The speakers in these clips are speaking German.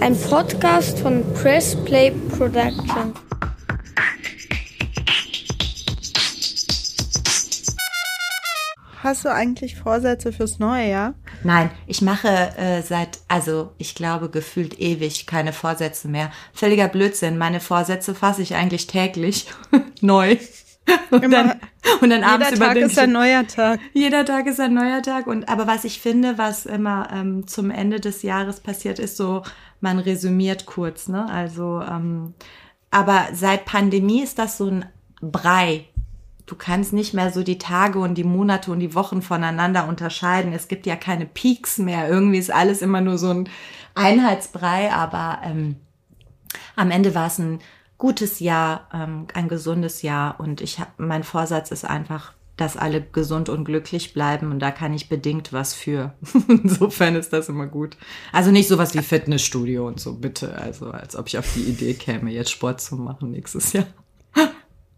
Ein Podcast von Press Play Production. Hast du eigentlich Vorsätze fürs neue Jahr? Nein, ich mache äh, seit, also ich glaube gefühlt ewig keine Vorsätze mehr. Völliger Blödsinn. Meine Vorsätze fasse ich eigentlich täglich neu. Und Immer- dann, und dann abends Jeder Tag ist ein neuer Tag. Jeder Tag ist ein neuer Tag. Und aber was ich finde, was immer ähm, zum Ende des Jahres passiert, ist so, man resümiert kurz, ne? Also, ähm, aber seit Pandemie ist das so ein Brei. Du kannst nicht mehr so die Tage und die Monate und die Wochen voneinander unterscheiden. Es gibt ja keine Peaks mehr. Irgendwie ist alles immer nur so ein Einheitsbrei, aber ähm, am Ende war es ein gutes Jahr, ähm, ein gesundes Jahr und ich habe mein Vorsatz ist einfach, dass alle gesund und glücklich bleiben und da kann ich bedingt was für. Insofern ist das immer gut. Also nicht sowas wie Fitnessstudio und so, bitte. Also als ob ich auf die Idee käme, jetzt Sport zu machen nächstes Jahr.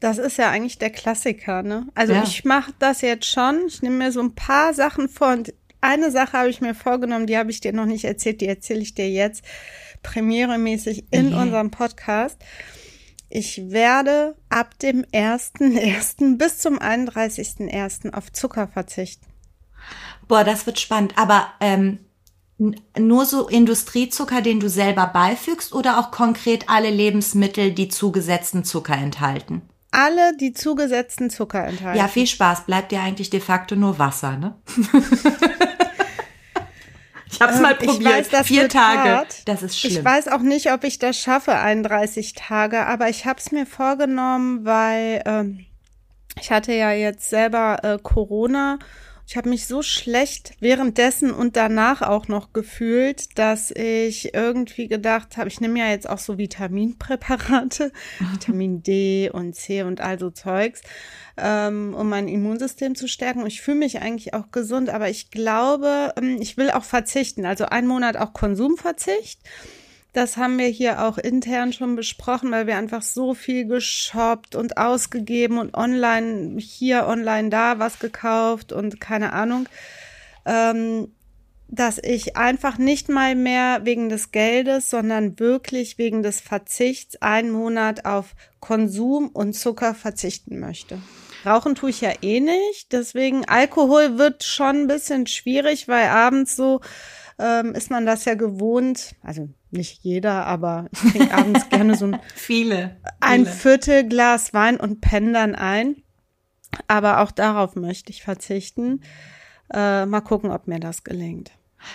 Das ist ja eigentlich der Klassiker, ne? Also Ja. ich mache das jetzt schon. Ich nehme mir so ein paar Sachen vor und eine Sache habe ich mir vorgenommen, die habe ich dir noch nicht erzählt, die erzähle ich dir jetzt premieremäßig in Yeah. unserem Podcast. Ich werde ab dem 1.1. bis zum 31.1. auf Zucker verzichten. Boah, das wird spannend. Aber ähm, nur so Industriezucker, den du selber beifügst oder auch konkret alle Lebensmittel, die zugesetzten Zucker enthalten? Alle, die zugesetzten Zucker enthalten. Ja, viel Spaß. Bleibt dir eigentlich de facto nur Wasser, ne? ich hab's Ähm, mal probiert. weiß, das Vier Tage. hart. Das ist schlimm. Ich weiß auch nicht, ob ich das schaffe, 31 Tage, aber ich habe es mir vorgenommen, weil ähm, ich hatte ja jetzt selber äh, Corona. Ich habe mich so schlecht währenddessen und danach auch noch gefühlt, dass ich irgendwie gedacht habe, ich nehme ja jetzt auch so Vitaminpräparate, Vitamin D und C und all so Zeugs, ähm, um mein Immunsystem zu stärken. Und ich fühle mich eigentlich auch gesund, aber ich glaube, ähm, ich will auch verzichten. Also ein Monat auch Konsumverzicht. Das haben wir hier auch intern schon besprochen, weil wir einfach so viel geshoppt und ausgegeben und online hier, online da was gekauft und keine Ahnung, ähm, dass ich einfach nicht mal mehr wegen des Geldes, sondern wirklich wegen des Verzichts einen Monat auf Konsum und Zucker verzichten möchte. Rauchen tue ich ja eh nicht, deswegen Alkohol wird schon ein bisschen schwierig, weil abends so ähm, ist man das ja gewohnt, also nicht jeder, aber ich trinke abends gerne so ein, viele. ein viele. Viertel Glas Wein und penne dann ein. Aber auch darauf möchte ich verzichten. Äh, mal gucken, ob mir das gelingt.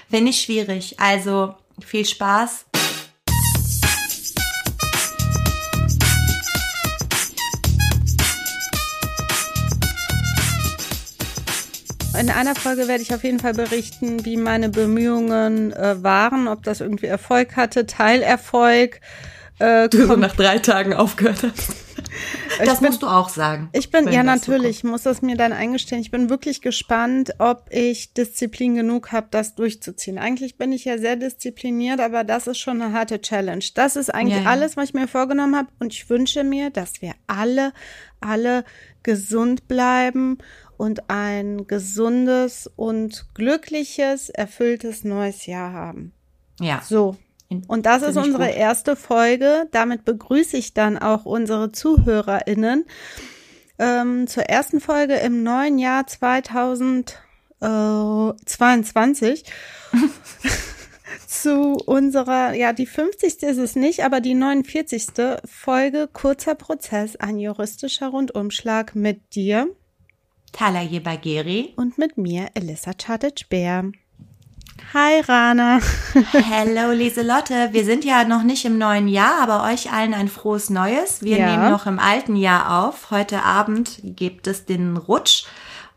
Finde ich schwierig. Also viel Spaß. In einer Folge werde ich auf jeden Fall berichten, wie meine Bemühungen äh, waren, ob das irgendwie Erfolg hatte, Teilerfolg. Äh, Du so nach drei Tagen aufgehört hast. Das bin- musst du auch sagen. Ich bin, ja so natürlich, ich muss das mir dann eingestehen. Ich bin wirklich gespannt, ob ich Disziplin genug habe, das durchzuziehen. Eigentlich bin ich ja sehr diszipliniert, aber das ist schon eine harte Challenge. Das ist eigentlich Ja, ja. alles, was ich mir vorgenommen habe. Und ich wünsche mir, dass wir alle, alle gesund bleiben und ein gesundes und glückliches, erfülltes neues Jahr haben. Ja. So. Und das ist unsere gut. erste Folge. Damit begrüße ich dann auch unsere ZuhörerInnen ähm, zur ersten Folge im neuen Jahr 2022. zu unserer, ja, die 50. ist es nicht, aber die 49. Folge Kurzer Prozess, ein juristischer Rundumschlag mit dir Talaye Bagheri. und mit mir, Elissa Chartic-Bär. Hi, Rana. Hello Lieselotte, wir sind ja noch nicht im neuen Jahr, aber euch allen ein frohes Neues. Wir Ja. nehmen noch im alten Jahr auf. Heute Abend gibt es den Rutsch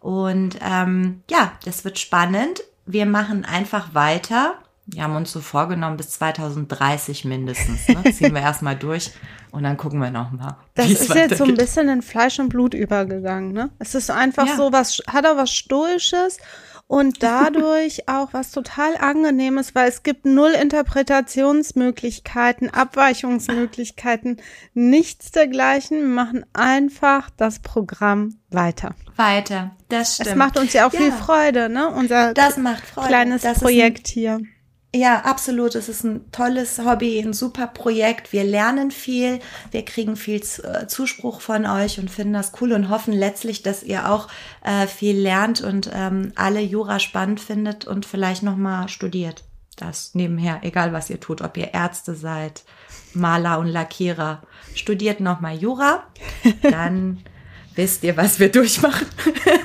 und ähm, ja, das wird spannend. Wir machen einfach weiter. Wir haben uns so vorgenommen bis 2030 mindestens. Ne? Ziehen wir erstmal durch und dann gucken wir noch mal. Das ist jetzt so ein bisschen in Fleisch und Blut übergegangen, ne? Es ist einfach Ja. so was, hat auch was Stoisches und dadurch auch was total angenehmes, weil es gibt null Interpretationsmöglichkeiten, Abweichungsmöglichkeiten, nichts dergleichen. Wir machen einfach das Programm weiter. Weiter, das stimmt. Es macht uns ja auch ja. viel Freude, ne? Unser das macht Freude. kleines das Projekt hier. Ja, absolut. Es ist ein tolles Hobby, ein super Projekt. Wir lernen viel, wir kriegen viel äh, Zuspruch von euch und finden das cool und hoffen letztlich, dass ihr auch äh, viel lernt und ähm, alle Jura spannend findet und vielleicht noch mal studiert. Das nebenher, egal was ihr tut, ob ihr Ärzte seid, Maler und Lackierer, studiert noch mal Jura, dann wisst ihr, was wir durchmachen.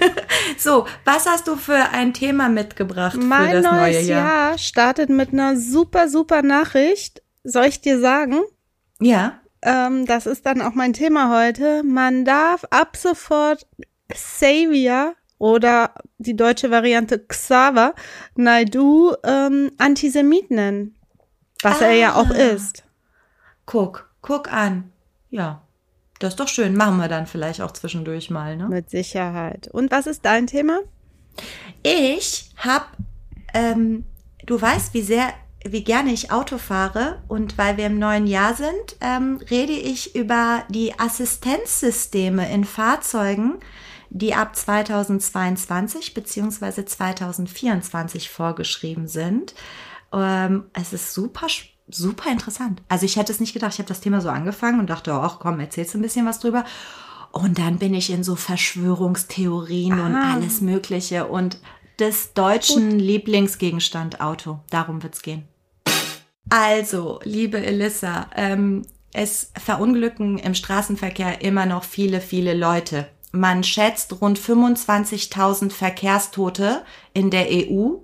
so, was hast du für ein Thema mitgebracht mein für das neues neue Jahr? Jahr startet mit einer super, super Nachricht. Soll ich dir sagen? Ja. Ähm, das ist dann auch mein Thema heute. Man darf ab sofort Xavier oder die deutsche Variante Xaver Naidu ähm, Antisemit nennen. Was ah. er ja auch ah. ist. Guck, guck an. Ja. Das ist doch schön. Machen wir dann vielleicht auch zwischendurch mal, ne? Mit Sicherheit. Und was ist dein Thema? Ich hab, ähm, du weißt, wie sehr, wie gerne ich Auto fahre und weil wir im neuen Jahr sind, ähm, rede ich über die Assistenzsysteme in Fahrzeugen, die ab 2022 beziehungsweise 2024 vorgeschrieben sind. Ähm, es ist super spannend super interessant. Also ich hätte es nicht gedacht. Ich habe das Thema so angefangen und dachte, ach komm, erzählst du ein bisschen was drüber. Und dann bin ich in so Verschwörungstheorien ah. und alles Mögliche und des deutschen Gut. Lieblingsgegenstand Auto. Darum wird's gehen. Also, liebe Elissa, ähm, es verunglücken im Straßenverkehr immer noch viele, viele Leute. Man schätzt rund 25.000 Verkehrstote in der EU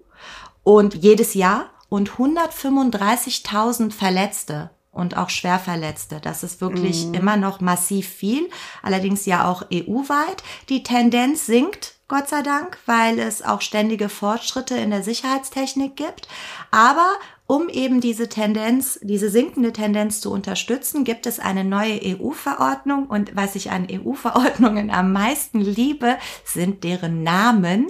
und jedes Jahr und 135.000 Verletzte und auch Schwerverletzte. Das ist wirklich mhm. immer noch massiv viel, allerdings ja auch EU-weit. Die Tendenz sinkt Gott sei Dank, weil es auch ständige Fortschritte in der Sicherheitstechnik gibt. Aber um eben diese Tendenz, diese sinkende Tendenz zu unterstützen, gibt es eine neue EU-Verordnung. Und was ich an EU-Verordnungen am meisten liebe, sind deren Namen.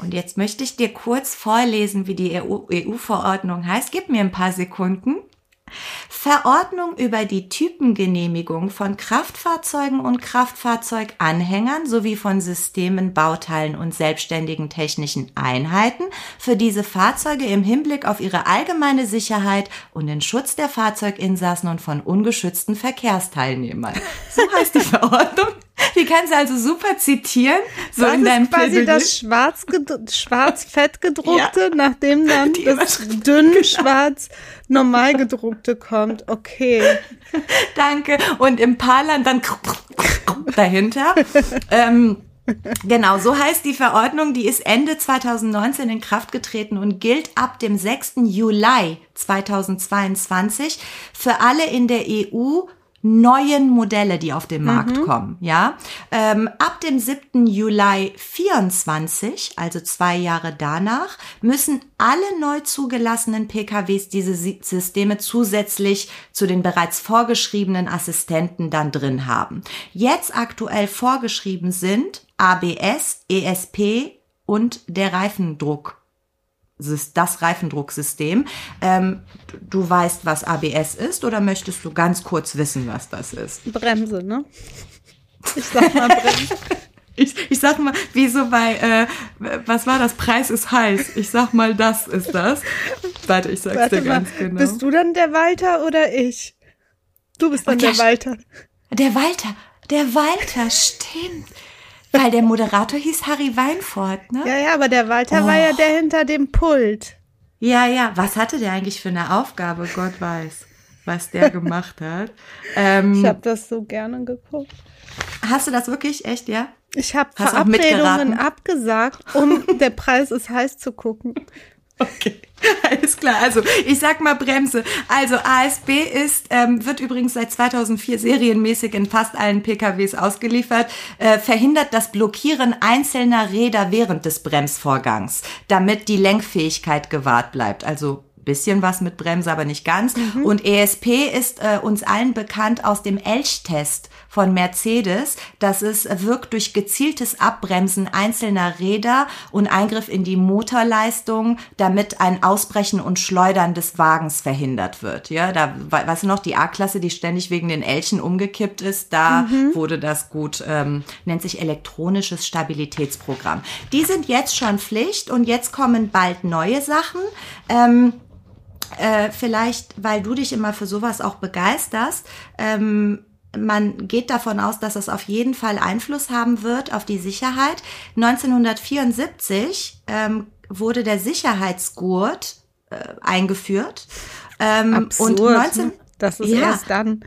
Und jetzt möchte ich dir kurz vorlesen, wie die EU-Verordnung heißt. Gib mir ein paar Sekunden. Verordnung über die Typengenehmigung von Kraftfahrzeugen und Kraftfahrzeuganhängern sowie von Systemen, Bauteilen und selbstständigen technischen Einheiten für diese Fahrzeuge im Hinblick auf ihre allgemeine Sicherheit und den Schutz der Fahrzeuginsassen und von ungeschützten Verkehrsteilnehmern. So heißt die Verordnung. Die kannst du also super zitieren, so das in deinem ist quasi Plädoyer. das schwarz, schwarz fett gedruckte, ja. nachdem dann Die das dünn genau. schwarz normal gedruckte kommt. Okay. Danke. Und im Paarland dann dahinter. ähm, Genau, so heißt die Verordnung, die ist Ende 2019 in Kraft getreten und gilt ab dem 6. Juli 2022 für alle in der EU neuen Modelle, die auf den Markt mhm. kommen. Ja, ähm, ab dem 7. Juli 24, also zwei Jahre danach, müssen alle neu zugelassenen PKWs diese Systeme zusätzlich zu den bereits vorgeschriebenen Assistenten dann drin haben. Jetzt aktuell vorgeschrieben sind ABS, ESP und der Reifendruck das Reifendrucksystem. Ähm, du weißt, was ABS ist oder möchtest du ganz kurz wissen, was das ist? Bremse, ne? Ich sag mal Bremse. ich, ich sag mal, wie so bei, äh, was war das? Preis ist heiß. Ich sag mal, das ist das. Warte, ich sag's Warte dir mal, ganz genau. Bist du dann der Walter oder ich? Du bist dann der, der Walter. Der Walter, der Walter, stimmt. Weil der Moderator hieß Harry Weinfurt, ne? Ja, ja, aber der Walter oh. war ja der hinter dem Pult. Ja, ja. Was hatte der eigentlich für eine Aufgabe? Gott weiß, was der gemacht hat. Ähm, ich habe das so gerne geguckt. Hast du das wirklich echt, ja? Ich habe Verabredungen abgesagt, um der Preis ist heiß zu gucken. Okay, alles klar. Also ich sag mal Bremse. Also ASB ist, ähm, wird übrigens seit 2004 serienmäßig in fast allen PKWs ausgeliefert, äh, verhindert das Blockieren einzelner Räder während des Bremsvorgangs, damit die Lenkfähigkeit gewahrt bleibt. Also bisschen was mit Bremse, aber nicht ganz. Mhm. Und ESP ist äh, uns allen bekannt aus dem Elchtest von Mercedes. Das ist wirkt durch gezieltes Abbremsen einzelner Räder und Eingriff in die Motorleistung, damit ein Ausbrechen und Schleudern des Wagens verhindert wird. Ja, da weißt du noch, die A-Klasse, die ständig wegen den Elchen umgekippt ist, da mhm. wurde das gut, ähm, nennt sich elektronisches Stabilitätsprogramm. Die sind jetzt schon Pflicht und jetzt kommen bald neue Sachen. Ähm, äh, vielleicht, weil du dich immer für sowas auch begeisterst, ähm, man geht davon aus, dass es auf jeden Fall Einfluss haben wird auf die Sicherheit. 1974 ähm, wurde der Sicherheitsgurt äh, eingeführt. Ähm, Absurd, und 19, ne? das ist ja, erst dann.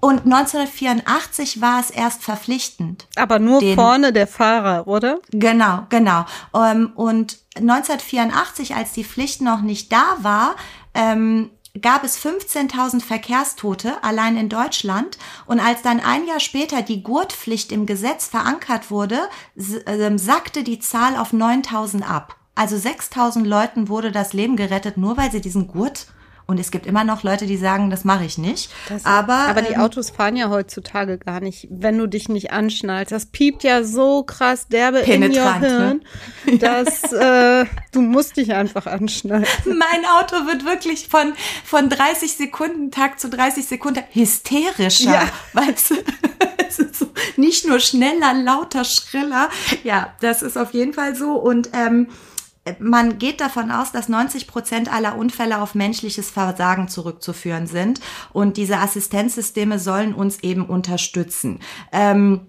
Und 1984 war es erst verpflichtend. Aber nur den, vorne der Fahrer, oder? Genau, genau. Ähm, und 1984, als die Pflicht noch nicht da war, ähm, gab es 15.000 Verkehrstote allein in Deutschland. Und als dann ein Jahr später die Gurtpflicht im Gesetz verankert wurde, ähm, sackte die Zahl auf 9.000 ab. Also 6.000 Leuten wurde das Leben gerettet, nur weil sie diesen Gurt und es gibt immer noch Leute, die sagen, das mache ich nicht. Das, aber aber die ähm, Autos fahren ja heutzutage gar nicht, wenn du dich nicht anschnallst. Das piept ja so krass derbe penetrant, in ihr Hirn, ne? dass äh, du musst dich einfach anschnallen. Mein Auto wird wirklich von von 30 Sekunden Tag zu 30 Sekunden hysterischer, ja. weil es ist so, nicht nur schneller, lauter, schriller. Ja, das ist auf jeden Fall so und ähm, man geht davon aus, dass 90 Prozent aller Unfälle auf menschliches Versagen zurückzuführen sind. Und diese Assistenzsysteme sollen uns eben unterstützen. Ähm,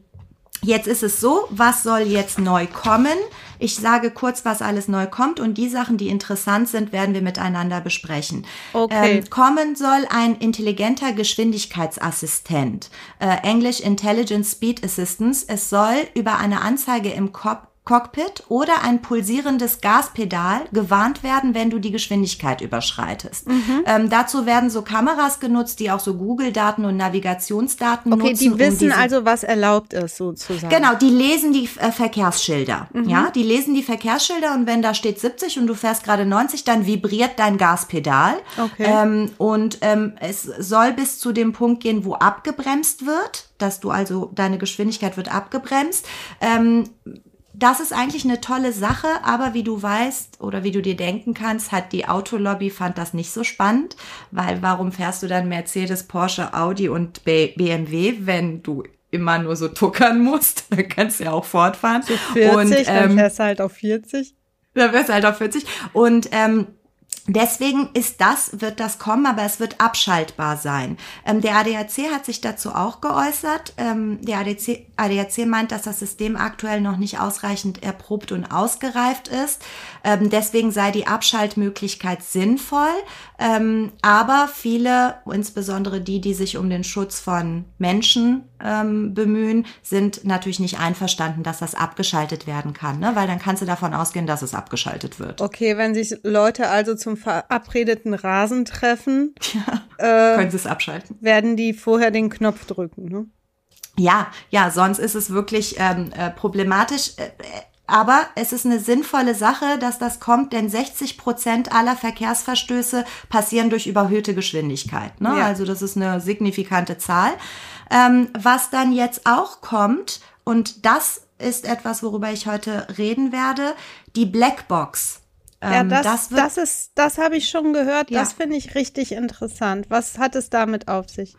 Jetzt ist es so, was soll jetzt neu kommen? Ich sage kurz, was alles neu kommt und die Sachen, die interessant sind, werden wir miteinander besprechen. Okay. Ähm, kommen soll ein intelligenter Geschwindigkeitsassistent, äh, English Intelligent Speed Assistance. Es soll über eine Anzeige im Kopf Cockpit oder ein pulsierendes Gaspedal gewarnt werden, wenn du die Geschwindigkeit überschreitest. Mhm. Ähm, dazu werden so Kameras genutzt, die auch so Google-Daten und Navigationsdaten okay, nutzen. Okay, die wissen um also, was erlaubt ist, sozusagen. Genau, die lesen die äh, Verkehrsschilder. Mhm. Ja, die lesen die Verkehrsschilder und wenn da steht 70 und du fährst gerade 90, dann vibriert dein Gaspedal. Okay. Ähm, und ähm, es soll bis zu dem Punkt gehen, wo abgebremst wird, dass du also deine Geschwindigkeit wird abgebremst. Ähm, das ist eigentlich eine tolle Sache, aber wie du weißt oder wie du dir denken kannst, hat die Autolobby fand das nicht so spannend, weil warum fährst du dann Mercedes, Porsche, Audi und BMW, wenn du immer nur so tuckern musst? Dann kannst du ja auch fortfahren. So 40, und, ähm, dann fährst du halt auf 40. Dann fährst du halt auf 40 und ähm, Deswegen ist das, wird das kommen, aber es wird abschaltbar sein. Ähm, der ADAC hat sich dazu auch geäußert. Ähm, der ADAC, ADAC meint, dass das System aktuell noch nicht ausreichend erprobt und ausgereift ist. Ähm, deswegen sei die Abschaltmöglichkeit sinnvoll. Ähm, aber viele, insbesondere die, die sich um den Schutz von Menschen ähm, bemühen, sind natürlich nicht einverstanden, dass das abgeschaltet werden kann, ne? weil dann kannst du davon ausgehen, dass es abgeschaltet wird. Okay, wenn sich Leute also zum verabredeten Rasen treffen, ja, äh, können sie es abschalten. Werden die vorher den Knopf drücken, ne? Ja, ja, sonst ist es wirklich ähm, äh, problematisch. Äh, aber es ist eine sinnvolle Sache, dass das kommt, denn 60 Prozent aller Verkehrsverstöße passieren durch überhöhte Geschwindigkeit. Ne? Ja. Also das ist eine signifikante Zahl. Ähm, was dann jetzt auch kommt, und das ist etwas, worüber ich heute reden werde, die Blackbox. Ähm, ja, das, das, das ist, das habe ich schon gehört. Ja. Das finde ich richtig interessant. Was hat es damit auf sich?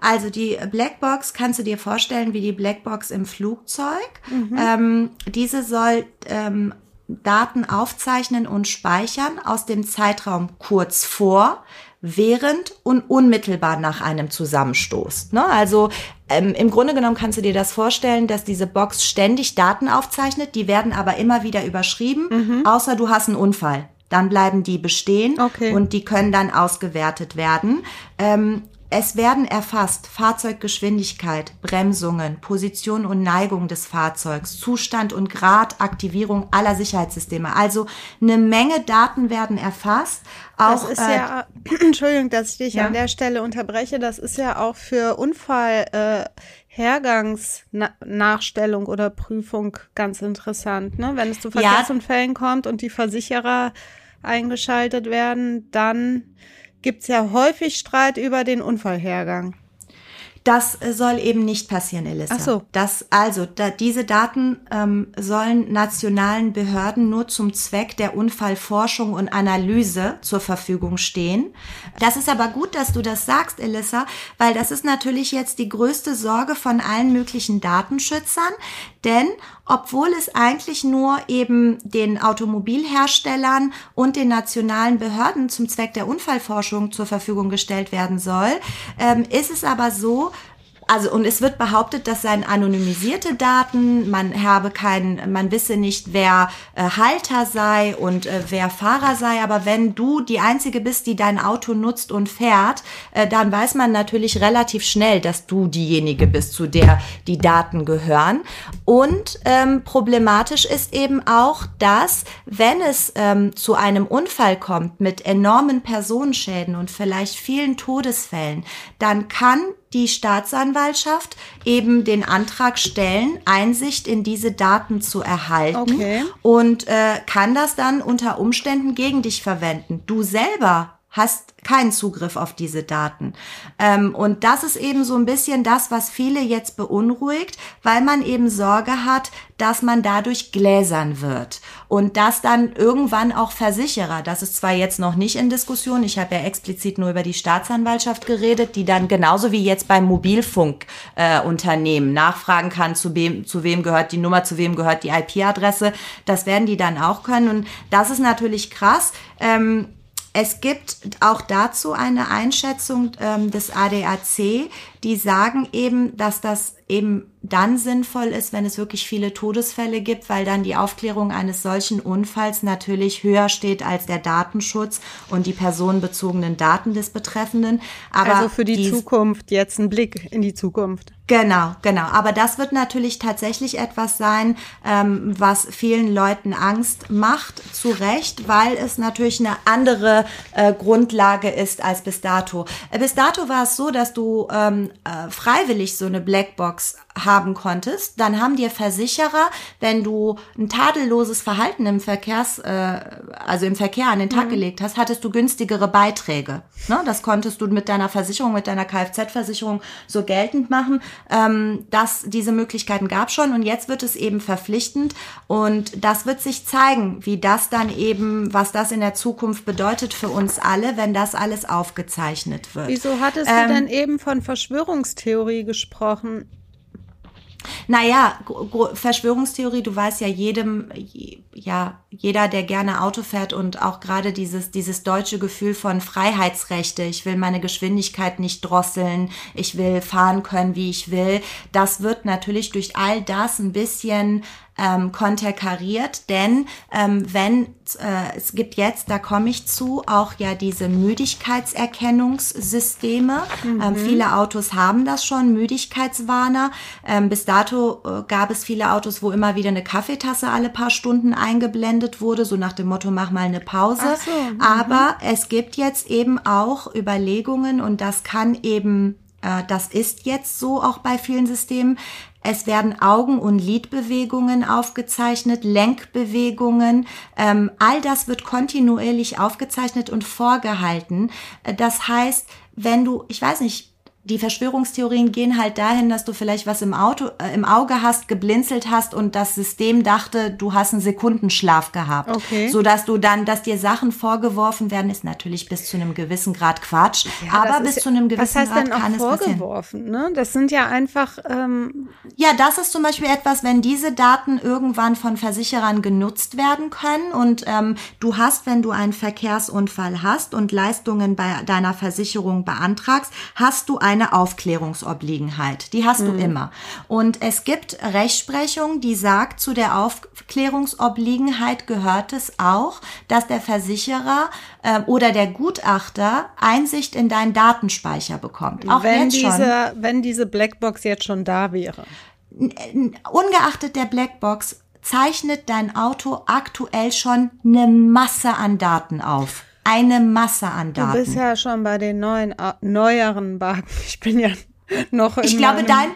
Also die Blackbox kannst du dir vorstellen wie die Blackbox im Flugzeug. Mhm. Ähm, diese soll ähm, Daten aufzeichnen und speichern aus dem Zeitraum kurz vor, während und unmittelbar nach einem Zusammenstoß. Ne? Also ähm, im Grunde genommen kannst du dir das vorstellen, dass diese Box ständig Daten aufzeichnet, die werden aber immer wieder überschrieben, mhm. außer du hast einen Unfall. Dann bleiben die bestehen okay. und die können dann ausgewertet werden. Ähm, es werden erfasst Fahrzeuggeschwindigkeit, Bremsungen, Position und Neigung des Fahrzeugs, Zustand und Grad, Aktivierung aller Sicherheitssysteme. Also eine Menge Daten werden erfasst. Auch, das ist äh, ja, Entschuldigung, dass ich dich ja? an der Stelle unterbreche, das ist ja auch für Unfallhergangsnachstellung äh, oder Prüfung ganz interessant, ne? Wenn es zu Verkehrsunfällen ja. kommt und die Versicherer eingeschaltet werden, dann gibt's ja häufig Streit über den Unfallhergang. Das äh, soll eben nicht passieren, Elissa. Ach so. Das, also, da, diese Daten ähm, sollen nationalen Behörden nur zum Zweck der Unfallforschung und Analyse zur Verfügung stehen. Das ist aber gut, dass du das sagst, Elissa, weil das ist natürlich jetzt die größte Sorge von allen möglichen Datenschützern. Denn obwohl es eigentlich nur eben den Automobilherstellern und den nationalen Behörden zum Zweck der Unfallforschung zur Verfügung gestellt werden soll, ähm, ist es aber so, also und es wird behauptet, das seien anonymisierte Daten, man habe keinen, man wisse nicht, wer äh, Halter sei und äh, wer Fahrer sei, aber wenn du die einzige bist, die dein Auto nutzt und fährt, äh, dann weiß man natürlich relativ schnell, dass du diejenige bist, zu der die Daten gehören. Und ähm, problematisch ist eben auch, dass wenn es ähm, zu einem Unfall kommt mit enormen Personenschäden und vielleicht vielen Todesfällen, dann kann die Staatsanwaltschaft eben den Antrag stellen, Einsicht in diese Daten zu erhalten Okay. und äh, kann das dann unter Umständen gegen dich verwenden. Du selber hast keinen Zugriff auf diese Daten. Ähm, und das ist eben so ein bisschen das, was viele jetzt beunruhigt, weil man eben Sorge hat, dass man dadurch gläsern wird. Und dass dann irgendwann auch Versicherer, das ist zwar jetzt noch nicht in Diskussion, ich habe ja explizit nur über die Staatsanwaltschaft geredet, die dann genauso wie jetzt beim Mobilfunkunternehmen äh, nachfragen kann, zu wem, zu wem gehört die Nummer, zu wem gehört die IP-Adresse. Das werden die dann auch können. Und das ist natürlich krass. Ähm, es gibt auch dazu eine Einschätzung ähm, des ADAC, die sagen eben, dass das eben dann sinnvoll ist, wenn es wirklich viele Todesfälle gibt, weil dann die Aufklärung eines solchen Unfalls natürlich höher steht als der Datenschutz und die personenbezogenen Daten des Betreffenden. Aber also für die Zukunft jetzt ein Blick in die Zukunft. Genau, genau. Aber das wird natürlich tatsächlich etwas sein, ähm, was vielen Leuten Angst macht, zu Recht, weil es natürlich eine andere äh, Grundlage ist als bis dato. Äh, bis dato war es so, dass du ähm, äh, freiwillig so eine Blackbox haben konntest, dann haben dir Versicherer, wenn du ein tadelloses Verhalten im Verkehrs, äh, also im Verkehr an den Tag mhm. gelegt hast, hattest du günstigere Beiträge. Ne? Das konntest du mit deiner Versicherung, mit deiner Kfz-Versicherung so geltend machen. Ähm, dass diese Möglichkeiten gab schon und jetzt wird es eben verpflichtend und das wird sich zeigen, wie das dann eben, was das in der Zukunft bedeutet für uns alle, wenn das alles aufgezeichnet wird. Wieso hattest ähm, du denn eben von Verschwörungstheorie gesprochen? Naja, Verschwörungstheorie, du weißt ja jedem, ja, jeder, der gerne Auto fährt und auch gerade dieses, dieses deutsche Gefühl von Freiheitsrechte, ich will meine Geschwindigkeit nicht drosseln, ich will fahren können, wie ich will, das wird natürlich durch all das ein bisschen ähm, konterkariert, denn ähm, wenn äh, es gibt jetzt, da komme ich zu, auch ja diese Müdigkeitserkennungssysteme. Mhm. Ähm, viele Autos haben das schon, Müdigkeitswarner. Ähm, bis dato äh, gab es viele Autos, wo immer wieder eine Kaffeetasse alle paar Stunden eingeblendet wurde, so nach dem Motto, mach mal eine Pause. So, mhm. Aber es gibt jetzt eben auch Überlegungen und das kann eben äh, das ist jetzt so auch bei vielen Systemen, es werden Augen- und Lidbewegungen aufgezeichnet, Lenkbewegungen. Ähm, all das wird kontinuierlich aufgezeichnet und vorgehalten. Äh, das heißt, wenn du, ich weiß nicht, die Verschwörungstheorien gehen halt dahin, dass du vielleicht was im Auto, äh, im Auge hast, geblinzelt hast und das System dachte, du hast einen Sekundenschlaf gehabt. Okay. So dass du dann, dass dir Sachen vorgeworfen werden, ist natürlich bis zu einem gewissen Grad Quatsch. Ja, aber bis zu einem gewissen was heißt Grad denn auch kann vorgeworfen, es. Ne? Das sind ja einfach. Ähm ja, das ist zum Beispiel etwas, wenn diese Daten irgendwann von Versicherern genutzt werden können und ähm, du hast, wenn du einen Verkehrsunfall hast und Leistungen bei deiner Versicherung beantragst, hast du ein eine Aufklärungsobliegenheit. Die hast mhm. du immer. Und es gibt Rechtsprechung, die sagt, zu der Aufklärungsobliegenheit gehört es auch, dass der Versicherer äh, oder der Gutachter Einsicht in deinen Datenspeicher bekommt. Auch wenn jetzt diese, schon. Wenn diese Blackbox jetzt schon da wäre. Ungeachtet der Blackbox zeichnet dein Auto aktuell schon eine Masse an Daten auf eine Masse an Daten. Du bist ja schon bei den neuen, neueren Wagen. Ich bin ja noch in Ich glaube, dein,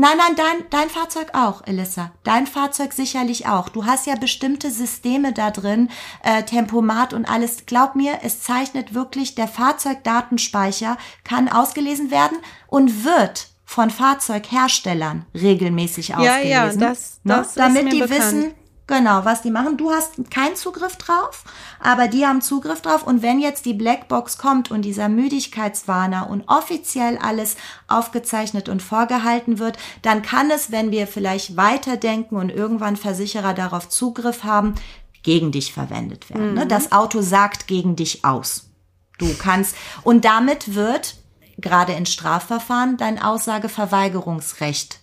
Nein, nein, dein, dein Fahrzeug auch, Elissa. Dein Fahrzeug sicherlich auch. Du hast ja bestimmte Systeme da drin, äh, Tempomat und alles. Glaub mir, es zeichnet wirklich, der Fahrzeugdatenspeicher kann ausgelesen werden und wird von Fahrzeugherstellern regelmäßig ausgelesen. Ja, ja, das, das ne? Damit die bekannt. wissen, Genau, was die machen. Du hast keinen Zugriff drauf, aber die haben Zugriff drauf. Und wenn jetzt die Blackbox kommt und dieser Müdigkeitswarner und offiziell alles aufgezeichnet und vorgehalten wird, dann kann es, wenn wir vielleicht weiterdenken und irgendwann Versicherer darauf Zugriff haben, gegen dich verwendet werden. Ne? Mhm. Das Auto sagt gegen dich aus. Du kannst, und damit wird gerade in Strafverfahren dein Aussageverweigerungsrecht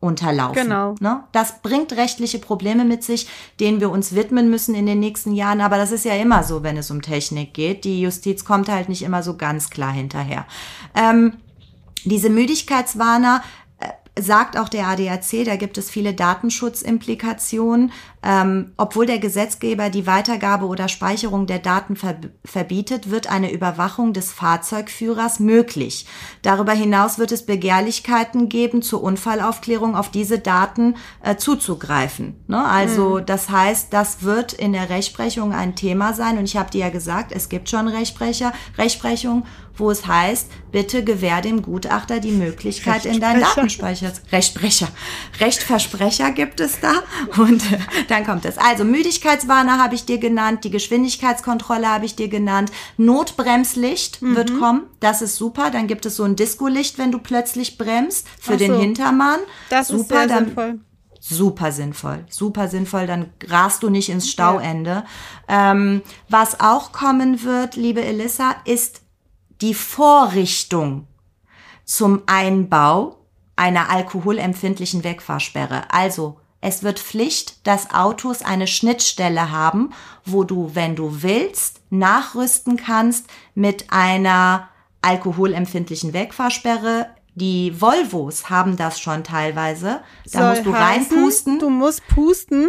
unterlaufen. Genau. Ne? Das bringt rechtliche Probleme mit sich, denen wir uns widmen müssen in den nächsten Jahren. Aber das ist ja immer so, wenn es um Technik geht. Die Justiz kommt halt nicht immer so ganz klar hinterher. Ähm, diese Müdigkeitswarner sagt auch der ADAC, da gibt es viele Datenschutzimplikationen. Ähm, obwohl der Gesetzgeber die Weitergabe oder Speicherung der Daten verbietet, wird eine Überwachung des Fahrzeugführers möglich. Darüber hinaus wird es Begehrlichkeiten geben, zur Unfallaufklärung auf diese Daten äh, zuzugreifen. Ne? Also mhm. das heißt, das wird in der Rechtsprechung ein Thema sein. Und ich habe dir ja gesagt, es gibt schon Rechtsprecher, Rechtsprechung wo es heißt, bitte gewähr dem Gutachter die Möglichkeit in deinen Datenspeicher. Rechtsprecher. Rechtversprecher gibt es da. Und äh, dann kommt es. Also Müdigkeitswarner habe ich dir genannt, die Geschwindigkeitskontrolle habe ich dir genannt, Notbremslicht mhm. wird kommen. Das ist super. Dann gibt es so ein Disco-Licht, wenn du plötzlich bremst für so. den Hintermann. Das super, ist sehr dann, sinnvoll super sinnvoll, super sinnvoll, dann rast du nicht ins Stauende. Ja. Ähm, was auch kommen wird, liebe Elissa, ist die Vorrichtung zum Einbau einer alkoholempfindlichen Wegfahrsperre. Also es wird Pflicht, dass Autos eine Schnittstelle haben, wo du, wenn du willst, nachrüsten kannst mit einer alkoholempfindlichen Wegfahrsperre. Die Volvos haben das schon teilweise. Da Soll musst du heißen, reinpusten. Du musst pusten.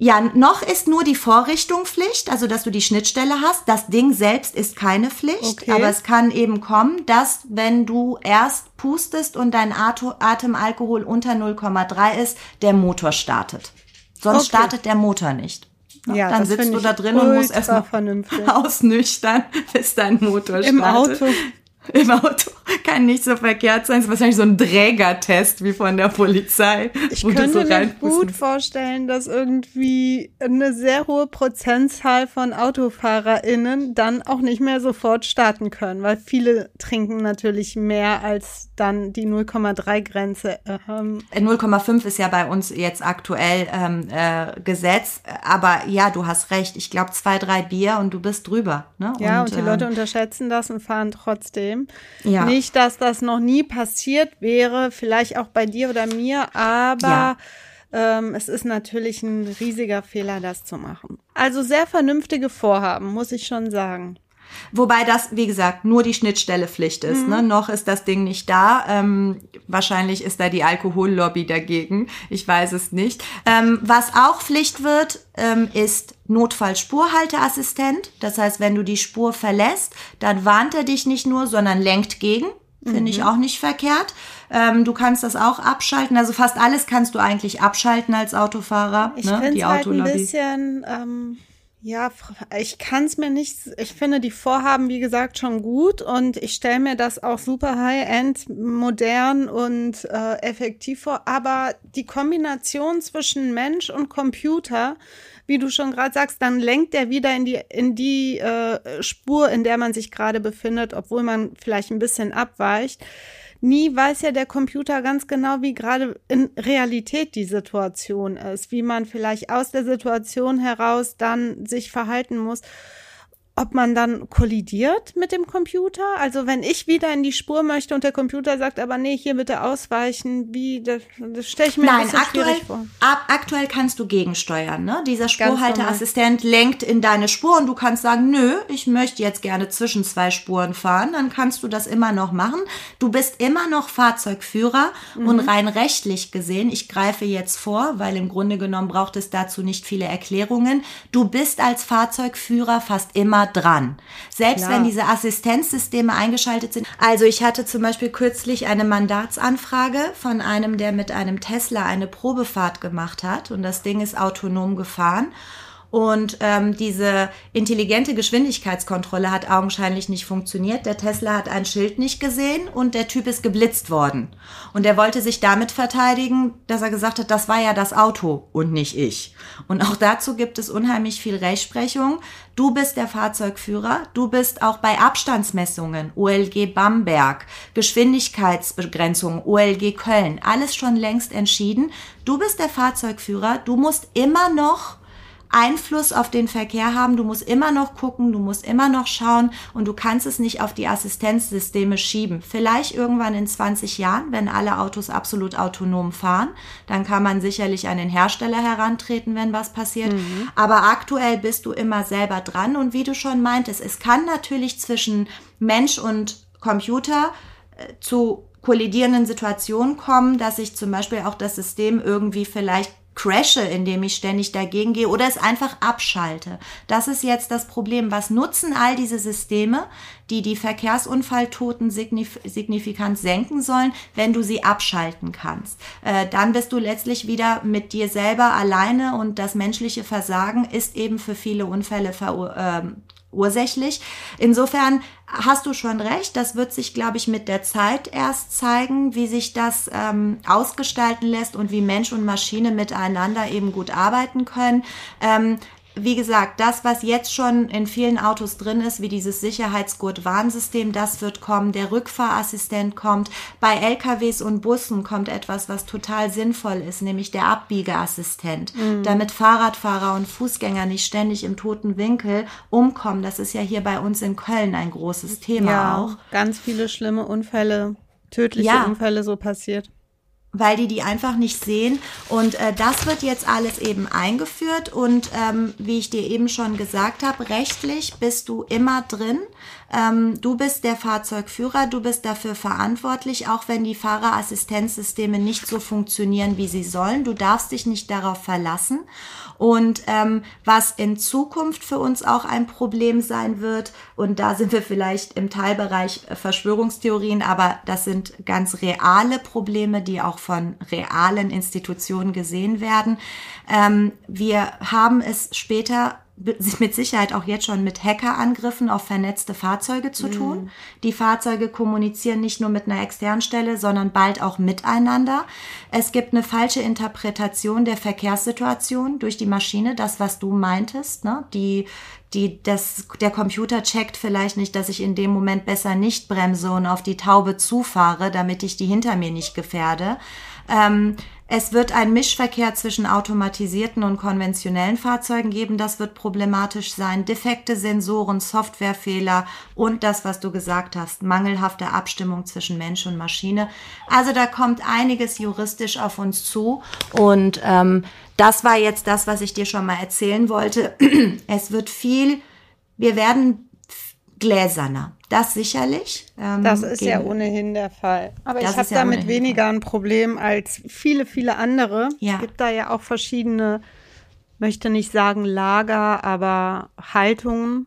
Ja, noch ist nur die Vorrichtung Pflicht, also dass du die Schnittstelle hast. Das Ding selbst ist keine Pflicht, okay. aber es kann eben kommen, dass wenn du erst pustest und dein Atemalkohol unter 0,3 ist, der Motor startet. Sonst okay. startet der Motor nicht. Ja, dann sitzt du da drin und musst erstmal ausnüchtern, bis dein Motor startet. Im Auto. im Auto kann nicht so verkehrt sein. Das ist wahrscheinlich so ein Trägertest wie von der Polizei. Ich könnte so mir gut vorstellen, dass irgendwie eine sehr hohe Prozentzahl von AutofahrerInnen dann auch nicht mehr sofort starten können, weil viele trinken natürlich mehr als dann die 0,3 Grenze. Ähm. 0,5 ist ja bei uns jetzt aktuell ähm, äh, Gesetz, aber ja, du hast recht. Ich glaube zwei, drei Bier und du bist drüber. Ne? Ja, und, und die ähm, Leute unterschätzen das und fahren trotzdem. Ja. Nicht, dass das noch nie passiert wäre, vielleicht auch bei dir oder mir, aber ja. ähm, es ist natürlich ein riesiger Fehler, das zu machen. Also sehr vernünftige Vorhaben, muss ich schon sagen. Wobei das, wie gesagt, nur die Schnittstellepflicht ist. Mhm. Ne? Noch ist das Ding nicht da. Ähm, wahrscheinlich ist da die Alkohollobby dagegen. Ich weiß es nicht. Ähm, was auch Pflicht wird, ähm, ist Notfallspurhalteassistent. Das heißt, wenn du die Spur verlässt, dann warnt er dich nicht nur, sondern lenkt gegen. Finde mhm. ich auch nicht verkehrt. Ähm, du kannst das auch abschalten. Also fast alles kannst du eigentlich abschalten als Autofahrer. Ich ne? finde es halt ein bisschen ähm, ja, ich kann es mir nicht, ich finde die Vorhaben, wie gesagt, schon gut und ich stelle mir das auch super high-end, modern und äh, effektiv vor, aber die Kombination zwischen Mensch und Computer, wie du schon gerade sagst, dann lenkt er wieder in die, in die äh, Spur, in der man sich gerade befindet, obwohl man vielleicht ein bisschen abweicht nie weiß ja der Computer ganz genau, wie gerade in Realität die Situation ist, wie man vielleicht aus der Situation heraus dann sich verhalten muss ob man dann kollidiert mit dem Computer. Also wenn ich wieder in die Spur möchte und der Computer sagt, aber nee, hier bitte ausweichen, wie, das, das stelle ich mir Nein, ein bisschen aktuell, schwierig vor. Ab, aktuell kannst du gegensteuern. Ne? Dieser Spurhalteassistent lenkt in deine Spur und du kannst sagen, nö, ich möchte jetzt gerne zwischen zwei Spuren fahren. Dann kannst du das immer noch machen. Du bist immer noch Fahrzeugführer mhm. und rein rechtlich gesehen, ich greife jetzt vor, weil im Grunde genommen braucht es dazu nicht viele Erklärungen. Du bist als Fahrzeugführer fast immer dran. Selbst Klar. wenn diese Assistenzsysteme eingeschaltet sind. Also ich hatte zum Beispiel kürzlich eine Mandatsanfrage von einem, der mit einem Tesla eine Probefahrt gemacht hat und das Ding ist autonom gefahren. Und ähm, diese intelligente Geschwindigkeitskontrolle hat augenscheinlich nicht funktioniert. Der Tesla hat ein Schild nicht gesehen und der Typ ist geblitzt worden. Und er wollte sich damit verteidigen, dass er gesagt hat, das war ja das Auto und nicht ich. Und auch dazu gibt es unheimlich viel Rechtsprechung. Du bist der Fahrzeugführer, du bist auch bei Abstandsmessungen, OLG Bamberg, Geschwindigkeitsbegrenzung, OLG Köln, alles schon längst entschieden. Du bist der Fahrzeugführer, du musst immer noch Einfluss auf den Verkehr haben. Du musst immer noch gucken, du musst immer noch schauen und du kannst es nicht auf die Assistenzsysteme schieben. Vielleicht irgendwann in 20 Jahren, wenn alle Autos absolut autonom fahren, dann kann man sicherlich an den Hersteller herantreten, wenn was passiert. Mhm. Aber aktuell bist du immer selber dran und wie du schon meintest, es kann natürlich zwischen Mensch und Computer äh, zu kollidierenden Situationen kommen, dass ich zum Beispiel auch das System irgendwie vielleicht crashe, indem ich ständig dagegen gehe oder es einfach abschalte. Das ist jetzt das Problem. Was nutzen all diese Systeme, die die Verkehrsunfalltoten signif signifikant senken sollen, wenn du sie abschalten kannst? Äh, dann bist du letztlich wieder mit dir selber alleine und das menschliche Versagen ist eben für viele Unfälle ver äh, ursächlich. Insofern hast du schon recht, das wird sich, glaube ich, mit der Zeit erst zeigen, wie sich das ähm, ausgestalten lässt und wie Mensch und Maschine miteinander eben gut arbeiten können. Ähm, wie gesagt, das, was jetzt schon in vielen Autos drin ist, wie dieses Sicherheitsgurt-Warnsystem, das wird kommen. Der Rückfahrassistent kommt. Bei LKWs und Bussen kommt etwas, was total sinnvoll ist, nämlich der Abbiegeassistent, mhm. damit Fahrradfahrer und Fußgänger nicht ständig im toten Winkel umkommen. Das ist ja hier bei uns in Köln ein großes Thema ja, auch. Ganz viele schlimme Unfälle, tödliche ja. Unfälle so passiert weil die die einfach nicht sehen. Und äh, das wird jetzt alles eben eingeführt. Und ähm, wie ich dir eben schon gesagt habe, rechtlich bist du immer drin. Ähm, du bist der Fahrzeugführer, du bist dafür verantwortlich, auch wenn die Fahrerassistenzsysteme nicht so funktionieren, wie sie sollen. Du darfst dich nicht darauf verlassen. Und ähm, was in Zukunft für uns auch ein Problem sein wird, und da sind wir vielleicht im Teilbereich Verschwörungstheorien, aber das sind ganz reale Probleme, die auch von realen Institutionen gesehen werden. Ähm, wir haben es später mit Sicherheit auch jetzt schon mit Hackerangriffen auf vernetzte Fahrzeuge zu tun. Mhm. Die Fahrzeuge kommunizieren nicht nur mit einer externen Stelle, sondern bald auch miteinander. Es gibt eine falsche Interpretation der Verkehrssituation durch die Maschine, das, was du meintest, ne? Die, die, das, der Computer checkt vielleicht nicht, dass ich in dem Moment besser nicht bremse und auf die Taube zufahre, damit ich die hinter mir nicht gefährde. Ähm, es wird ein Mischverkehr zwischen automatisierten und konventionellen Fahrzeugen geben. Das wird problematisch sein. Defekte Sensoren, Softwarefehler und das, was du gesagt hast, mangelhafte Abstimmung zwischen Mensch und Maschine. Also da kommt einiges juristisch auf uns zu. Und ähm, das war jetzt das, was ich dir schon mal erzählen wollte. Es wird viel, wir werden gläserner. Das sicherlich. Ähm, das ist ja ohnehin der Fall. Aber ich habe ja damit weniger ein Problem als viele, viele andere. Ja. Es gibt da ja auch verschiedene, möchte nicht sagen Lager, aber Haltungen.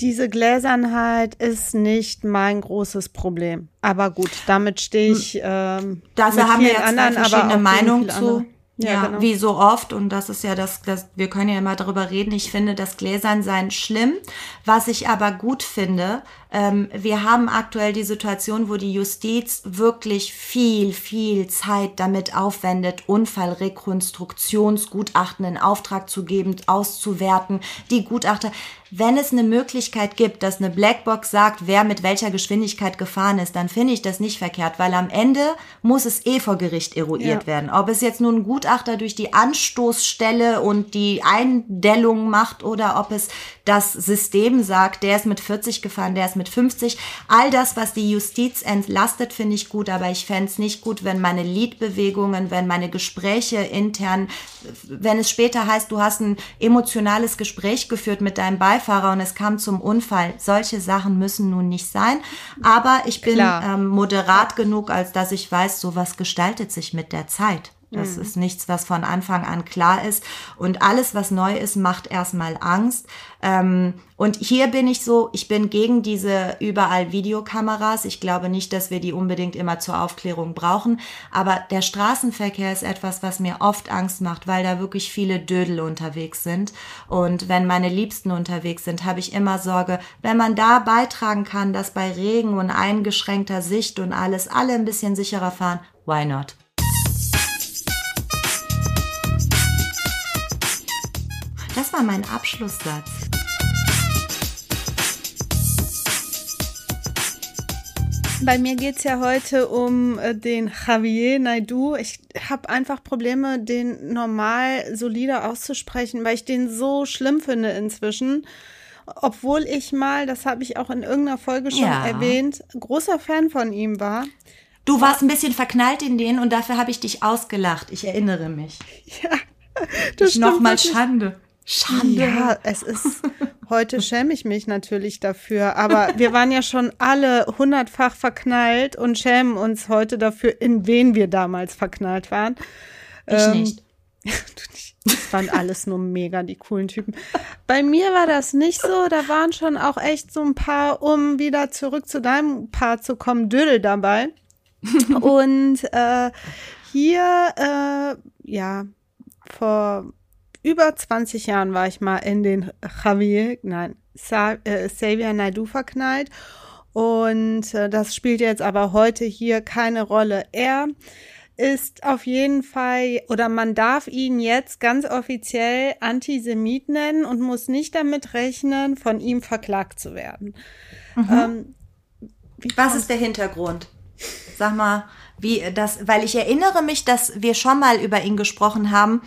Diese Gläsernheit ist nicht mein großes Problem. Aber gut, damit stehe ich. Ähm, da haben wir jetzt anderen, verschiedene Meinungen zu. Andere. Ja, ja genau. wie so oft. Und das ist ja das, das, wir können ja immer darüber reden. Ich finde das Gläsernsein schlimm. Was ich aber gut finde, ähm, wir haben aktuell die Situation, wo die Justiz wirklich viel, viel Zeit damit aufwendet, Unfallrekonstruktionsgutachten in Auftrag zu geben, auszuwerten. Die Gutachter, wenn es eine Möglichkeit gibt, dass eine Blackbox sagt, wer mit welcher Geschwindigkeit gefahren ist, dann finde ich das nicht verkehrt, weil am Ende muss es eh vor Gericht eruiert ja. werden. Ob es jetzt nun ein Gutachter durch die Anstoßstelle und die Eindellung macht oder ob es das System sagt, der ist mit 40 gefahren, der ist mit 50. All das, was die Justiz entlastet, finde ich gut, aber ich fände es nicht gut, wenn meine Liedbewegungen, wenn meine Gespräche intern, wenn es später heißt, du hast ein emotionales Gespräch geführt mit deinem Beifahrer, und es kam zum Unfall. Solche Sachen müssen nun nicht sein. Aber ich bin ähm, moderat genug, als dass ich weiß, sowas gestaltet sich mit der Zeit. Das mhm. ist nichts, was von Anfang an klar ist. Und alles, was neu ist, macht erstmal Angst. Ähm, und hier bin ich so, ich bin gegen diese überall Videokameras. Ich glaube nicht, dass wir die unbedingt immer zur Aufklärung brauchen. Aber der Straßenverkehr ist etwas, was mir oft Angst macht, weil da wirklich viele Dödel unterwegs sind. Und wenn meine Liebsten unterwegs sind, habe ich immer Sorge, wenn man da beitragen kann, dass bei Regen und eingeschränkter Sicht und alles alle ein bisschen sicherer fahren, why not? Das war mein Abschlusssatz. Bei mir geht es ja heute um äh, den Javier Naidu. Ich habe einfach Probleme, den normal solider auszusprechen, weil ich den so schlimm finde inzwischen. Obwohl ich mal, das habe ich auch in irgendeiner Folge schon ja. erwähnt, großer Fan von ihm war. Du warst ein bisschen verknallt in den und dafür habe ich dich ausgelacht. Ich erinnere mich. Ja, das. Nochmal Schande. Schande. Ja, es ist, heute schäme ich mich natürlich dafür, aber wir waren ja schon alle hundertfach verknallt und schämen uns heute dafür, in wen wir damals verknallt waren. Ich ähm, nicht. Das waren alles nur mega die coolen Typen. Bei mir war das nicht so. Da waren schon auch echt so ein paar, um wieder zurück zu deinem Paar zu kommen, Dödel dabei. Und äh, hier, äh, ja, vor über 20 Jahren war ich mal in den Javier, nein, Sa äh, Xavier Naidu verknallt. Und äh, das spielt jetzt aber heute hier keine Rolle. Er ist auf jeden Fall, oder man darf ihn jetzt ganz offiziell Antisemit nennen und muss nicht damit rechnen, von ihm verklagt zu werden. Mhm. Ähm, Was ist der Hintergrund? Sag mal, wie das, weil ich erinnere mich, dass wir schon mal über ihn gesprochen haben,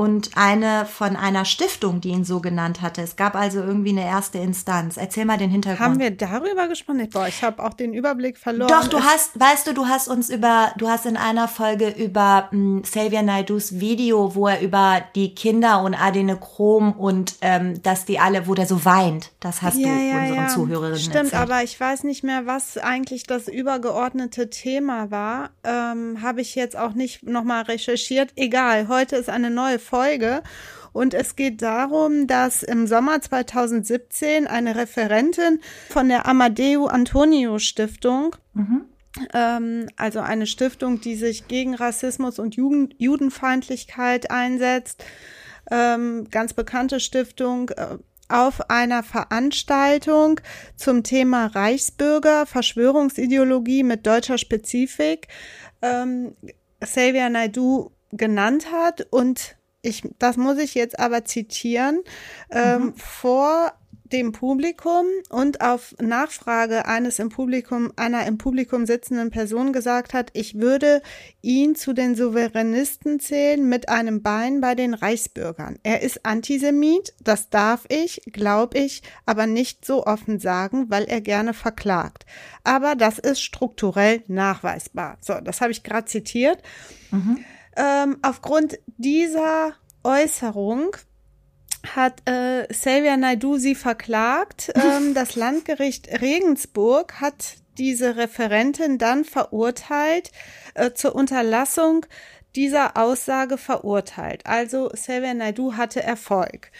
und eine von einer Stiftung, die ihn so genannt hatte. Es gab also irgendwie eine erste Instanz. Erzähl mal den Hintergrund. Haben wir darüber gesprochen? Boah, ich habe auch den Überblick verloren. Doch, du hast, weißt du, du hast uns über, du hast in einer Folge über mh, hm, Xavier Naidus Video, wo er über die Kinder und Adenochrom und ähm, dass die alle, wo der so weint, das hast ja, du ja, unseren ja. Zuhörerinnen Stimmt, erzählt. aber ich weiß nicht mehr, was eigentlich das übergeordnete Thema war. Ähm, habe ich jetzt auch nicht nochmal recherchiert. Egal, heute ist eine neue Folge. Und es geht darum, dass im Sommer 2017 eine Referentin von der Amadeo Antonio Stiftung, mhm. ähm, also eine Stiftung, die sich gegen Rassismus und Jugend Judenfeindlichkeit einsetzt, ähm, ganz bekannte Stiftung, äh, auf einer Veranstaltung zum Thema Reichsbürger, Verschwörungsideologie mit deutscher Spezifik, ähm, Xavier Naidu genannt hat und ich, das muss ich jetzt aber zitieren, ähm, mhm. vor dem Publikum und auf Nachfrage eines im Publikum, einer im Publikum sitzenden Person gesagt hat, ich würde ihn zu den Souveränisten zählen mit einem Bein bei den Reichsbürgern. Er ist Antisemit, das darf ich, glaube ich, aber nicht so offen sagen, weil er gerne verklagt. Aber das ist strukturell nachweisbar. So, das habe ich gerade zitiert. Mhm. Ähm, aufgrund dieser Äußerung hat äh, Xavier Naidu sie verklagt. Ähm, das Landgericht Regensburg hat diese Referentin dann verurteilt, äh, zur Unterlassung dieser Aussage verurteilt. Also Xavier Naidu hatte Erfolg.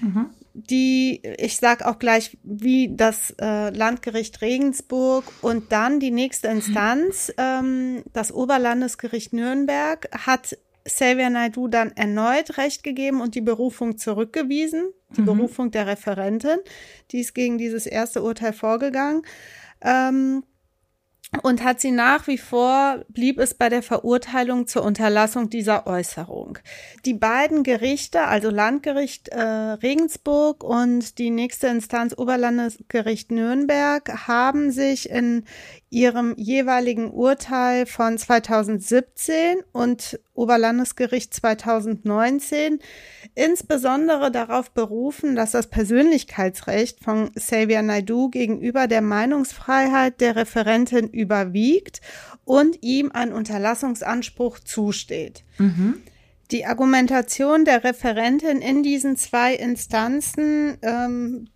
Mhm. Die, ich sag auch gleich, wie das äh, Landgericht Regensburg und dann die nächste Instanz, ähm, das Oberlandesgericht Nürnberg, hat Xavier Naidu dann erneut Recht gegeben und die Berufung zurückgewiesen, die mhm. Berufung der Referentin. Die ist gegen dieses erste Urteil vorgegangen. Ähm, und hat sie nach wie vor, blieb es bei der Verurteilung zur Unterlassung dieser Äußerung. Die beiden Gerichte, also Landgericht äh, Regensburg und die nächste Instanz Oberlandesgericht Nürnberg, haben sich in ihrem jeweiligen Urteil von 2017 und Oberlandesgericht 2019 insbesondere darauf berufen, dass das Persönlichkeitsrecht von Xavier Naidu gegenüber der Meinungsfreiheit der Referentin überwiegt und ihm ein Unterlassungsanspruch zusteht. Mhm. Die Argumentation der Referentin in diesen zwei Instanzen ähm,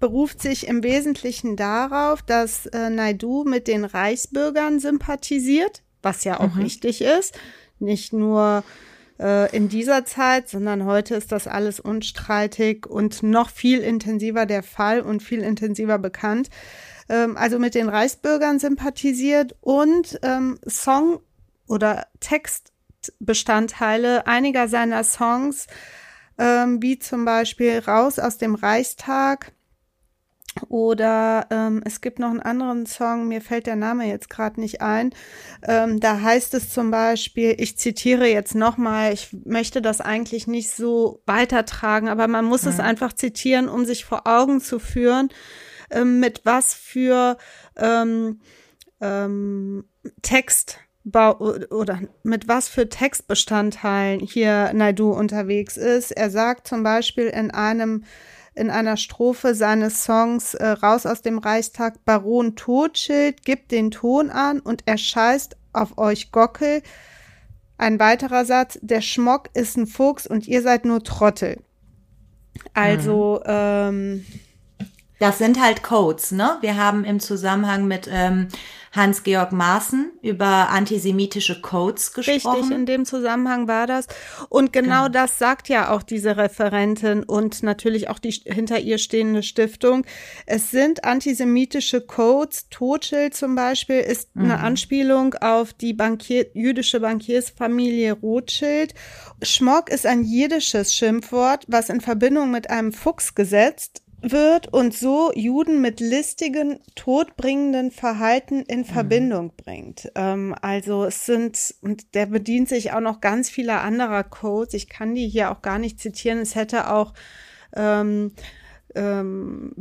beruft sich im Wesentlichen darauf, dass äh, Naidu mit den Reichsbürgern sympathisiert, was ja auch mhm. richtig ist. nicht nur äh, in dieser Zeit, sondern heute ist das alles unstreitig und noch viel intensiver der Fall und viel intensiver bekannt. Ähm, also mit den Reichsbürgern sympathisiert und ähm, Song oder Textbestandteile einiger seiner Songs, ähm, wie zum Beispiel Raus aus dem Reichstag, oder ähm, es gibt noch einen anderen Song, mir fällt der Name jetzt gerade nicht ein. Ähm, da heißt es zum Beispiel, ich zitiere jetzt nochmal, ich möchte das eigentlich nicht so weitertragen, aber man muss mhm. es einfach zitieren, um sich vor Augen zu führen, ähm, mit was für ähm, ähm, Text oder mit was für Textbestandteilen hier Naidu unterwegs ist. Er sagt zum Beispiel in einem in einer Strophe seines Songs äh, Raus aus dem Reichstag Baron Totschild gibt den Ton an und er scheißt auf euch Gockel. Ein weiterer Satz, der Schmock ist ein Fuchs und ihr seid nur Trottel. Also, mhm. ähm, das sind halt Codes, ne? Wir haben im Zusammenhang mit ähm, Hans-Georg Maaßen über antisemitische Codes gesprochen. Richtig, in dem Zusammenhang war das. Und genau, genau. das sagt ja auch diese Referentin und natürlich auch die hinter ihr stehende Stiftung. Es sind antisemitische Codes. Totschild zum Beispiel ist mhm. eine Anspielung auf die Bankier, jüdische Bankiersfamilie Rothschild. Schmock ist ein jiddisches Schimpfwort, was in Verbindung mit einem Fuchs gesetzt wird und so Juden mit listigen, todbringenden Verhalten in mhm. Verbindung bringt. Ähm, also es sind, und der bedient sich auch noch ganz vieler anderer Codes. Ich kann die hier auch gar nicht zitieren. Es hätte auch ähm, ähm,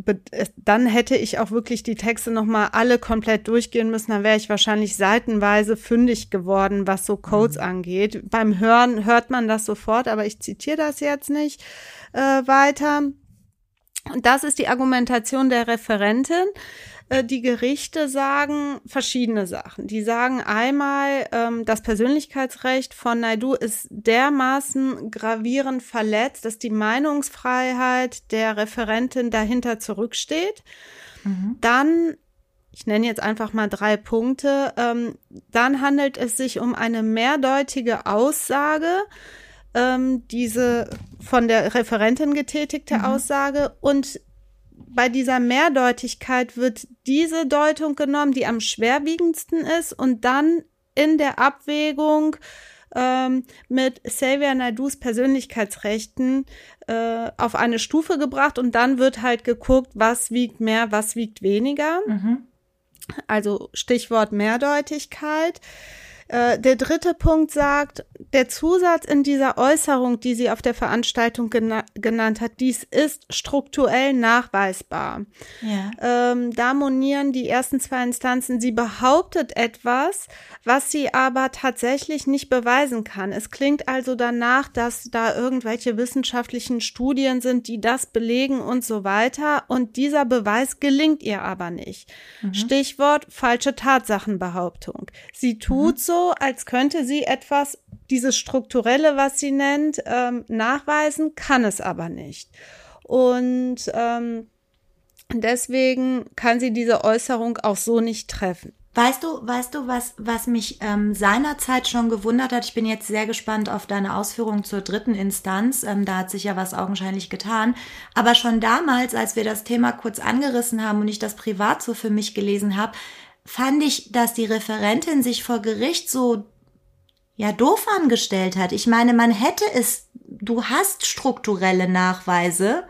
dann hätte ich auch wirklich die Texte nochmal alle komplett durchgehen müssen. Dann wäre ich wahrscheinlich seitenweise fündig geworden, was so Codes mhm. angeht. Beim Hören hört man das sofort, aber ich zitiere das jetzt nicht äh, weiter. Und das ist die Argumentation der Referentin. Äh, die Gerichte sagen verschiedene Sachen. Die sagen einmal, ähm, das Persönlichkeitsrecht von Naidu ist dermaßen gravierend verletzt, dass die Meinungsfreiheit der Referentin dahinter zurücksteht. Mhm. Dann ich nenne jetzt einfach mal drei Punkte. Ähm, dann handelt es sich um eine mehrdeutige Aussage, ähm, diese von der Referentin getätigte mhm. Aussage und bei dieser Mehrdeutigkeit wird diese Deutung genommen, die am schwerwiegendsten ist und dann in der Abwägung ähm, mit Xavier Naidus Persönlichkeitsrechten äh, auf eine Stufe gebracht und dann wird halt geguckt, was wiegt mehr, was wiegt weniger. Mhm. Also Stichwort Mehrdeutigkeit. Äh, der dritte Punkt sagt, der Zusatz in dieser Äußerung, die sie auf der Veranstaltung gena genannt hat, dies ist strukturell nachweisbar. Ja. Ähm, da monieren die ersten zwei Instanzen, sie behauptet etwas, was sie aber tatsächlich nicht beweisen kann. Es klingt also danach, dass da irgendwelche wissenschaftlichen Studien sind, die das belegen und so weiter. Und dieser Beweis gelingt ihr aber nicht. Mhm. Stichwort falsche Tatsachenbehauptung. Sie tut mhm. so, als könnte sie etwas, dieses Strukturelle, was sie nennt, ähm, nachweisen, kann es aber nicht. Und ähm, deswegen kann sie diese Äußerung auch so nicht treffen. Weißt du, weißt du, was, was mich ähm, seinerzeit schon gewundert hat? Ich bin jetzt sehr gespannt auf deine Ausführungen zur dritten Instanz. Ähm, da hat sich ja was augenscheinlich getan. Aber schon damals, als wir das Thema kurz angerissen haben und ich das privat so für mich gelesen habe, fand ich, dass die Referentin sich vor Gericht so ja doof angestellt hat. Ich meine, man hätte es, du hast strukturelle Nachweise,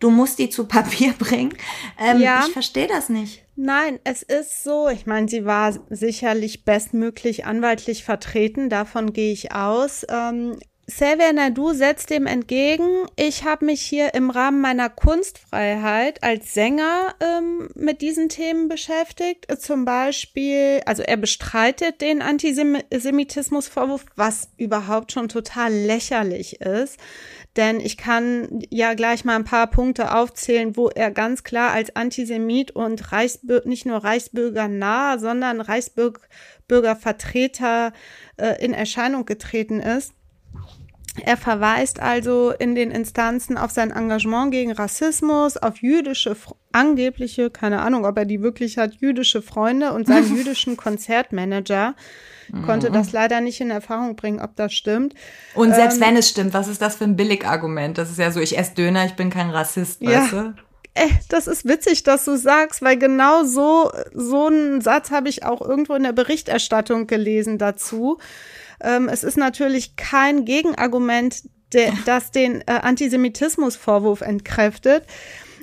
du musst die zu Papier bringen. Ähm, ja. Ich verstehe das nicht. Nein, es ist so. Ich meine, sie war sicherlich bestmöglich anwaltlich vertreten, davon gehe ich aus. Ähm, Xavier Nadu setzt dem entgegen, ich habe mich hier im Rahmen meiner Kunstfreiheit als Sänger ähm, mit diesen Themen beschäftigt. Zum Beispiel, also er bestreitet den Antisemitismusvorwurf, was überhaupt schon total lächerlich ist. Denn ich kann ja gleich mal ein paar Punkte aufzählen, wo er ganz klar als Antisemit und Reichsbür nicht nur Reichsbürger nah, sondern Reichsbürgervertreter äh, in Erscheinung getreten ist. Er verweist also in den Instanzen auf sein Engagement gegen Rassismus, auf jüdische, angebliche, keine Ahnung, ob er die wirklich hat, jüdische Freunde und seinen jüdischen Konzertmanager. Konnte das leider nicht in Erfahrung bringen, ob das stimmt. Und selbst ähm, wenn es stimmt, was ist das für ein Billigargument? Das ist ja so, ich esse Döner, ich bin kein Rassist, ja. weißt du? Äh, das ist witzig, dass du sagst, weil genau so, so einen Satz habe ich auch irgendwo in der Berichterstattung gelesen dazu. Ähm, es ist natürlich kein Gegenargument, der, das den äh, Antisemitismusvorwurf entkräftet.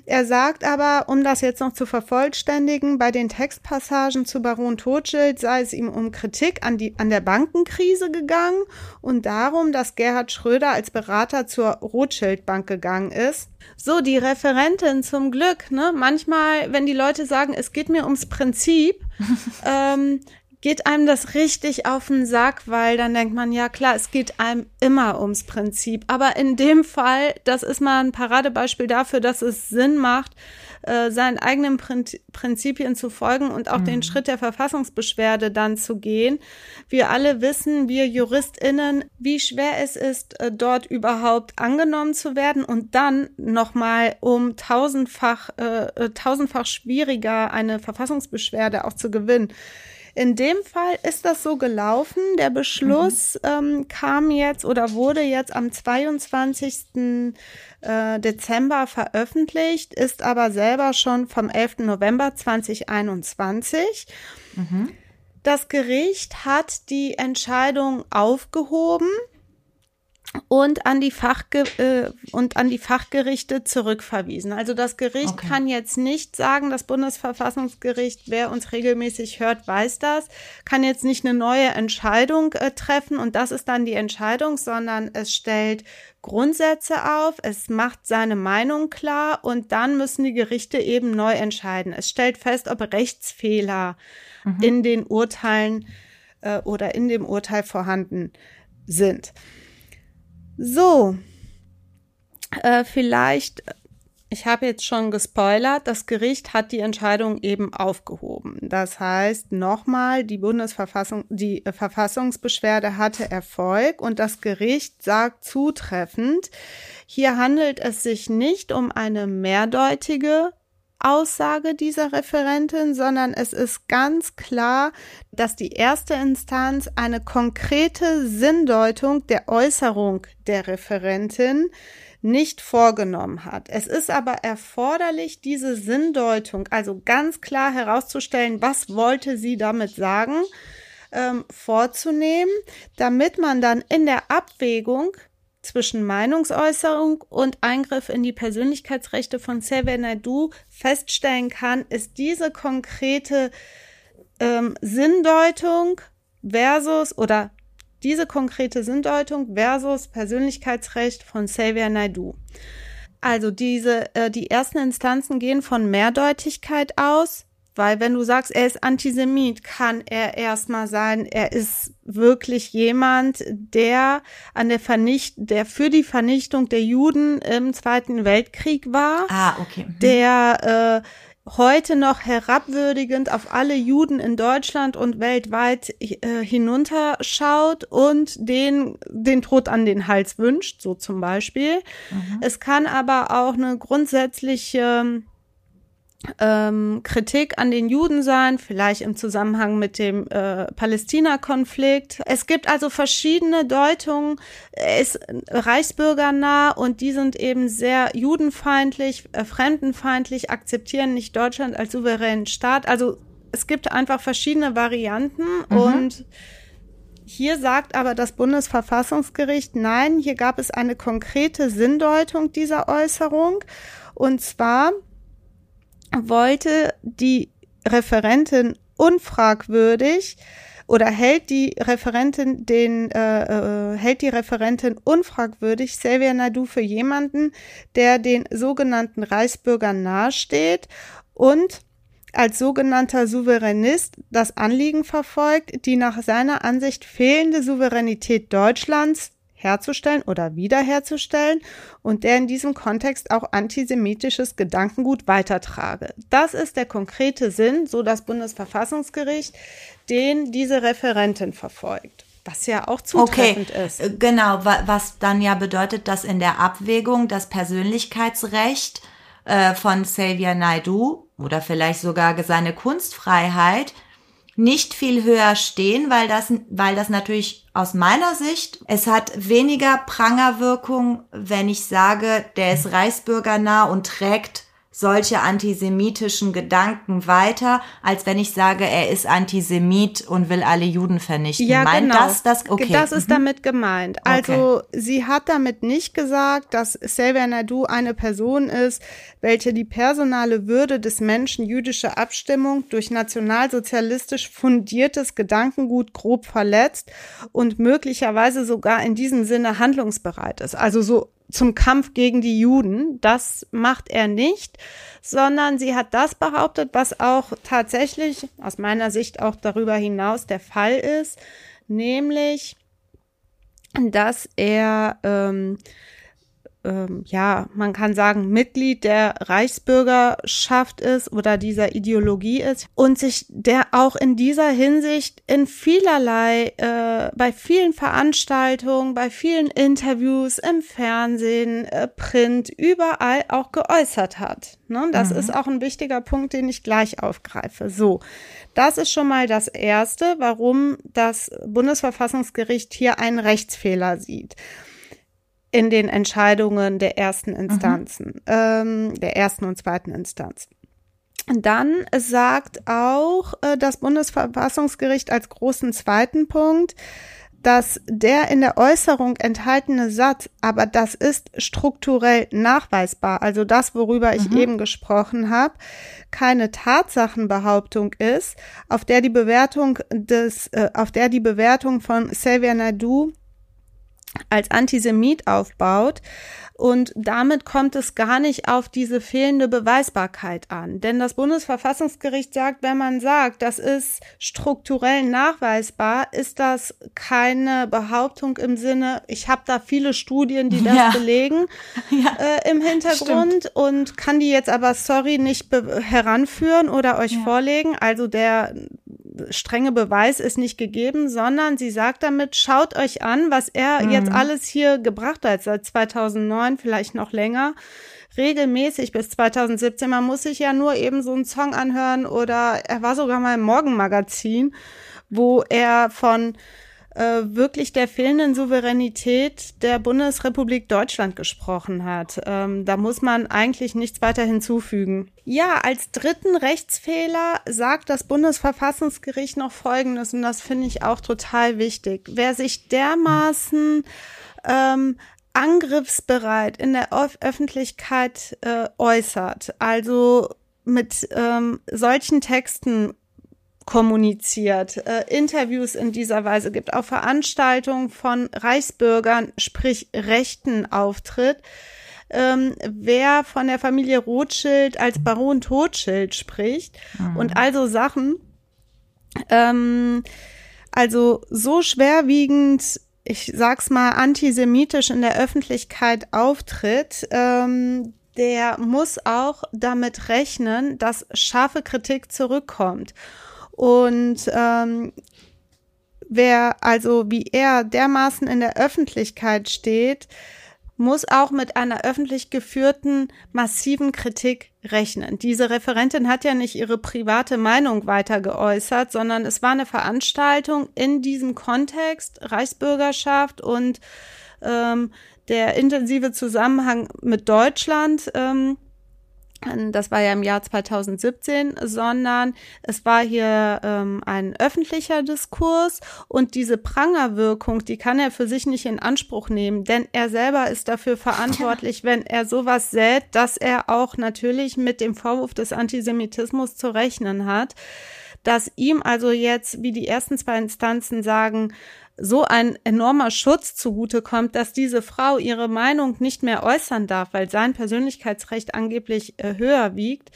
Er sagt aber, um das jetzt noch zu vervollständigen, bei den Textpassagen zu Baron Totschild sei es ihm um Kritik an, die, an der Bankenkrise gegangen und darum, dass Gerhard Schröder als Berater zur Rothschild-Bank gegangen ist. So, die Referentin zum Glück, ne? Manchmal, wenn die Leute sagen, es geht mir ums Prinzip, ähm, geht einem das richtig auf den Sack, weil dann denkt man, ja klar, es geht einem immer ums Prinzip. Aber in dem Fall, das ist mal ein Paradebeispiel dafür, dass es Sinn macht, äh, seinen eigenen Prinzipien zu folgen und auch mhm. den Schritt der Verfassungsbeschwerde dann zu gehen. Wir alle wissen, wir JuristInnen, wie schwer es ist, äh, dort überhaupt angenommen zu werden und dann nochmal um tausendfach, äh, äh, tausendfach schwieriger eine Verfassungsbeschwerde auch zu gewinnen. In dem Fall ist das so gelaufen. Der Beschluss mhm. ähm, kam jetzt oder wurde jetzt am 22. Äh, Dezember veröffentlicht, ist aber selber schon vom 11. November 2021. Mhm. Das Gericht hat die Entscheidung aufgehoben und an die Fachge äh, und an die Fachgerichte zurückverwiesen. Also das Gericht okay. kann jetzt nicht sagen, das Bundesverfassungsgericht, wer uns regelmäßig hört, weiß das, kann jetzt nicht eine neue Entscheidung äh, treffen und das ist dann die Entscheidung, sondern es stellt Grundsätze auf, es macht seine Meinung klar und dann müssen die Gerichte eben neu entscheiden. Es stellt fest, ob Rechtsfehler mhm. in den Urteilen äh, oder in dem Urteil vorhanden sind. So, äh, vielleicht, ich habe jetzt schon gespoilert, das Gericht hat die Entscheidung eben aufgehoben. Das heißt, nochmal, die Bundesverfassung, die äh, Verfassungsbeschwerde hatte Erfolg und das Gericht sagt zutreffend, hier handelt es sich nicht um eine mehrdeutige Aussage dieser Referentin, sondern es ist ganz klar, dass die erste Instanz eine konkrete Sinndeutung der Äußerung der Referentin nicht vorgenommen hat. Es ist aber erforderlich, diese Sinndeutung, also ganz klar herauszustellen, was wollte sie damit sagen, ähm, vorzunehmen, damit man dann in der Abwägung zwischen Meinungsäußerung und Eingriff in die Persönlichkeitsrechte von Xavier Naidu feststellen kann, ist diese konkrete ähm, Sinndeutung versus oder diese konkrete Sinndeutung versus Persönlichkeitsrecht von Xavier Naidu. Also diese, äh, die ersten Instanzen gehen von Mehrdeutigkeit aus, weil wenn du sagst, er ist Antisemit, kann er erstmal sein, er ist wirklich jemand, der an der Vernicht, der für die Vernichtung der Juden im Zweiten Weltkrieg war. Ah, okay. Mhm. Der äh, heute noch herabwürdigend auf alle Juden in Deutschland und weltweit äh, hinunterschaut und den, den Tod an den Hals wünscht, so zum Beispiel. Mhm. Es kann aber auch eine grundsätzliche ähm, Kritik an den Juden sein, vielleicht im Zusammenhang mit dem äh, Palästina-Konflikt. Es gibt also verschiedene Deutungen. Er ist reichsbürgernah und die sind eben sehr judenfeindlich, äh, fremdenfeindlich, akzeptieren nicht Deutschland als souveränen Staat. Also es gibt einfach verschiedene Varianten mhm. und hier sagt aber das Bundesverfassungsgericht, nein, hier gab es eine konkrete Sinndeutung dieser Äußerung. Und zwar wollte die Referentin unfragwürdig oder hält die Referentin den äh, äh, hält die Referentin unfragwürdig Xavier Nadu für jemanden, der den sogenannten Reichsbürgern nahesteht und als sogenannter Souveränist das Anliegen verfolgt, die nach seiner Ansicht fehlende Souveränität Deutschlands herzustellen oder wiederherzustellen und der in diesem Kontext auch antisemitisches Gedankengut weitertrage. Das ist der konkrete Sinn, so das Bundesverfassungsgericht, den diese Referentin verfolgt. was ja auch zutreffend okay. ist. Äh, genau, was dann ja bedeutet, dass in der Abwägung das Persönlichkeitsrecht äh, von Xavier Naidu oder vielleicht sogar seine Kunstfreiheit nicht viel höher stehen, weil das, weil das natürlich aus meiner Sicht, es hat weniger Prangerwirkung, wenn ich sage, der ist reichsbürgernah und trägt solche antisemitischen Gedanken weiter, als wenn ich sage, er ist Antisemit und will alle Juden vernichten. Ja, Meint genau. das das? Okay. Das ist mhm. damit gemeint. Also okay. sie hat damit nicht gesagt, dass Xavier Naidu eine Person ist, welche die personale Würde des Menschen jüdischer Abstimmung durch nationalsozialistisch fundiertes Gedankengut grob verletzt und möglicherweise sogar in diesem Sinne handlungsbereit ist. Also so zum Kampf gegen die Juden. Das macht er nicht, sondern sie hat das behauptet, was auch tatsächlich aus meiner Sicht auch darüber hinaus der Fall ist, nämlich, dass er ähm, ähm, ja, man kann sagen, Mitglied der Reichsbürgerschaft ist oder dieser Ideologie ist und sich der auch in dieser Hinsicht in vielerlei, äh, bei vielen Veranstaltungen, bei vielen Interviews im Fernsehen, äh, Print, überall auch geäußert hat. Ne? Das mhm. ist auch ein wichtiger Punkt, den ich gleich aufgreife. So, das ist schon mal das Erste, warum das Bundesverfassungsgericht hier einen Rechtsfehler sieht in den Entscheidungen der ersten mhm. Instanzen, mhm. ähm, der ersten und zweiten Instanz. Dann sagt auch äh, das Bundesverfassungsgericht als großen zweiten Punkt, dass der in der Äußerung enthaltene Satz, aber das ist strukturell nachweisbar, also das, worüber ich mhm. eben gesprochen habe, keine Tatsachenbehauptung ist, auf der die Bewertung des, äh, auf der die Bewertung von Xavier Naidu als Antisemit aufbaut. Und damit kommt es gar nicht auf diese fehlende Beweisbarkeit an. Denn das Bundesverfassungsgericht sagt, wenn man sagt, das ist strukturell nachweisbar, ist das keine Behauptung im Sinne, ich habe da viele Studien, die das ja. belegen ja. Äh, im Hintergrund Stimmt. und kann die jetzt aber, sorry, nicht heranführen oder euch ja. vorlegen. Also der strenge Beweis ist nicht gegeben, sondern sie sagt damit, schaut euch an, was er mhm. jetzt alles hier gebracht hat seit 2009, vielleicht noch länger regelmäßig bis 2017. Man muss sich ja nur eben so einen Song anhören oder er war sogar mal im Morgenmagazin, wo er von wirklich der fehlenden Souveränität der Bundesrepublik Deutschland gesprochen hat. Ähm, da muss man eigentlich nichts weiter hinzufügen. Ja, als dritten Rechtsfehler sagt das Bundesverfassungsgericht noch Folgendes und das finde ich auch total wichtig. Wer sich dermaßen ähm, angriffsbereit in der Öffentlichkeit äh, äußert, also mit ähm, solchen Texten kommuniziert, äh, Interviews in dieser Weise gibt, auf Veranstaltungen von Reichsbürgern, sprich Rechten auftritt, ähm, wer von der Familie Rothschild als Baron Rothschild spricht mhm. und also Sachen, ähm, also so schwerwiegend, ich sag's mal, antisemitisch in der Öffentlichkeit auftritt, ähm, der muss auch damit rechnen, dass scharfe Kritik zurückkommt. Und ähm, wer also wie er dermaßen in der Öffentlichkeit steht, muss auch mit einer öffentlich geführten massiven Kritik rechnen. Diese Referentin hat ja nicht ihre private Meinung weiter geäußert, sondern es war eine Veranstaltung in diesem Kontext Reichsbürgerschaft und ähm, der intensive Zusammenhang mit Deutschland. Ähm, das war ja im Jahr 2017, sondern es war hier ähm, ein öffentlicher Diskurs und diese Prangerwirkung, die kann er für sich nicht in Anspruch nehmen, denn er selber ist dafür verantwortlich, wenn er sowas sät, dass er auch natürlich mit dem Vorwurf des Antisemitismus zu rechnen hat, dass ihm also jetzt, wie die ersten zwei Instanzen sagen, so ein enormer Schutz zugutekommt, dass diese Frau ihre Meinung nicht mehr äußern darf, weil sein Persönlichkeitsrecht angeblich äh, höher wiegt.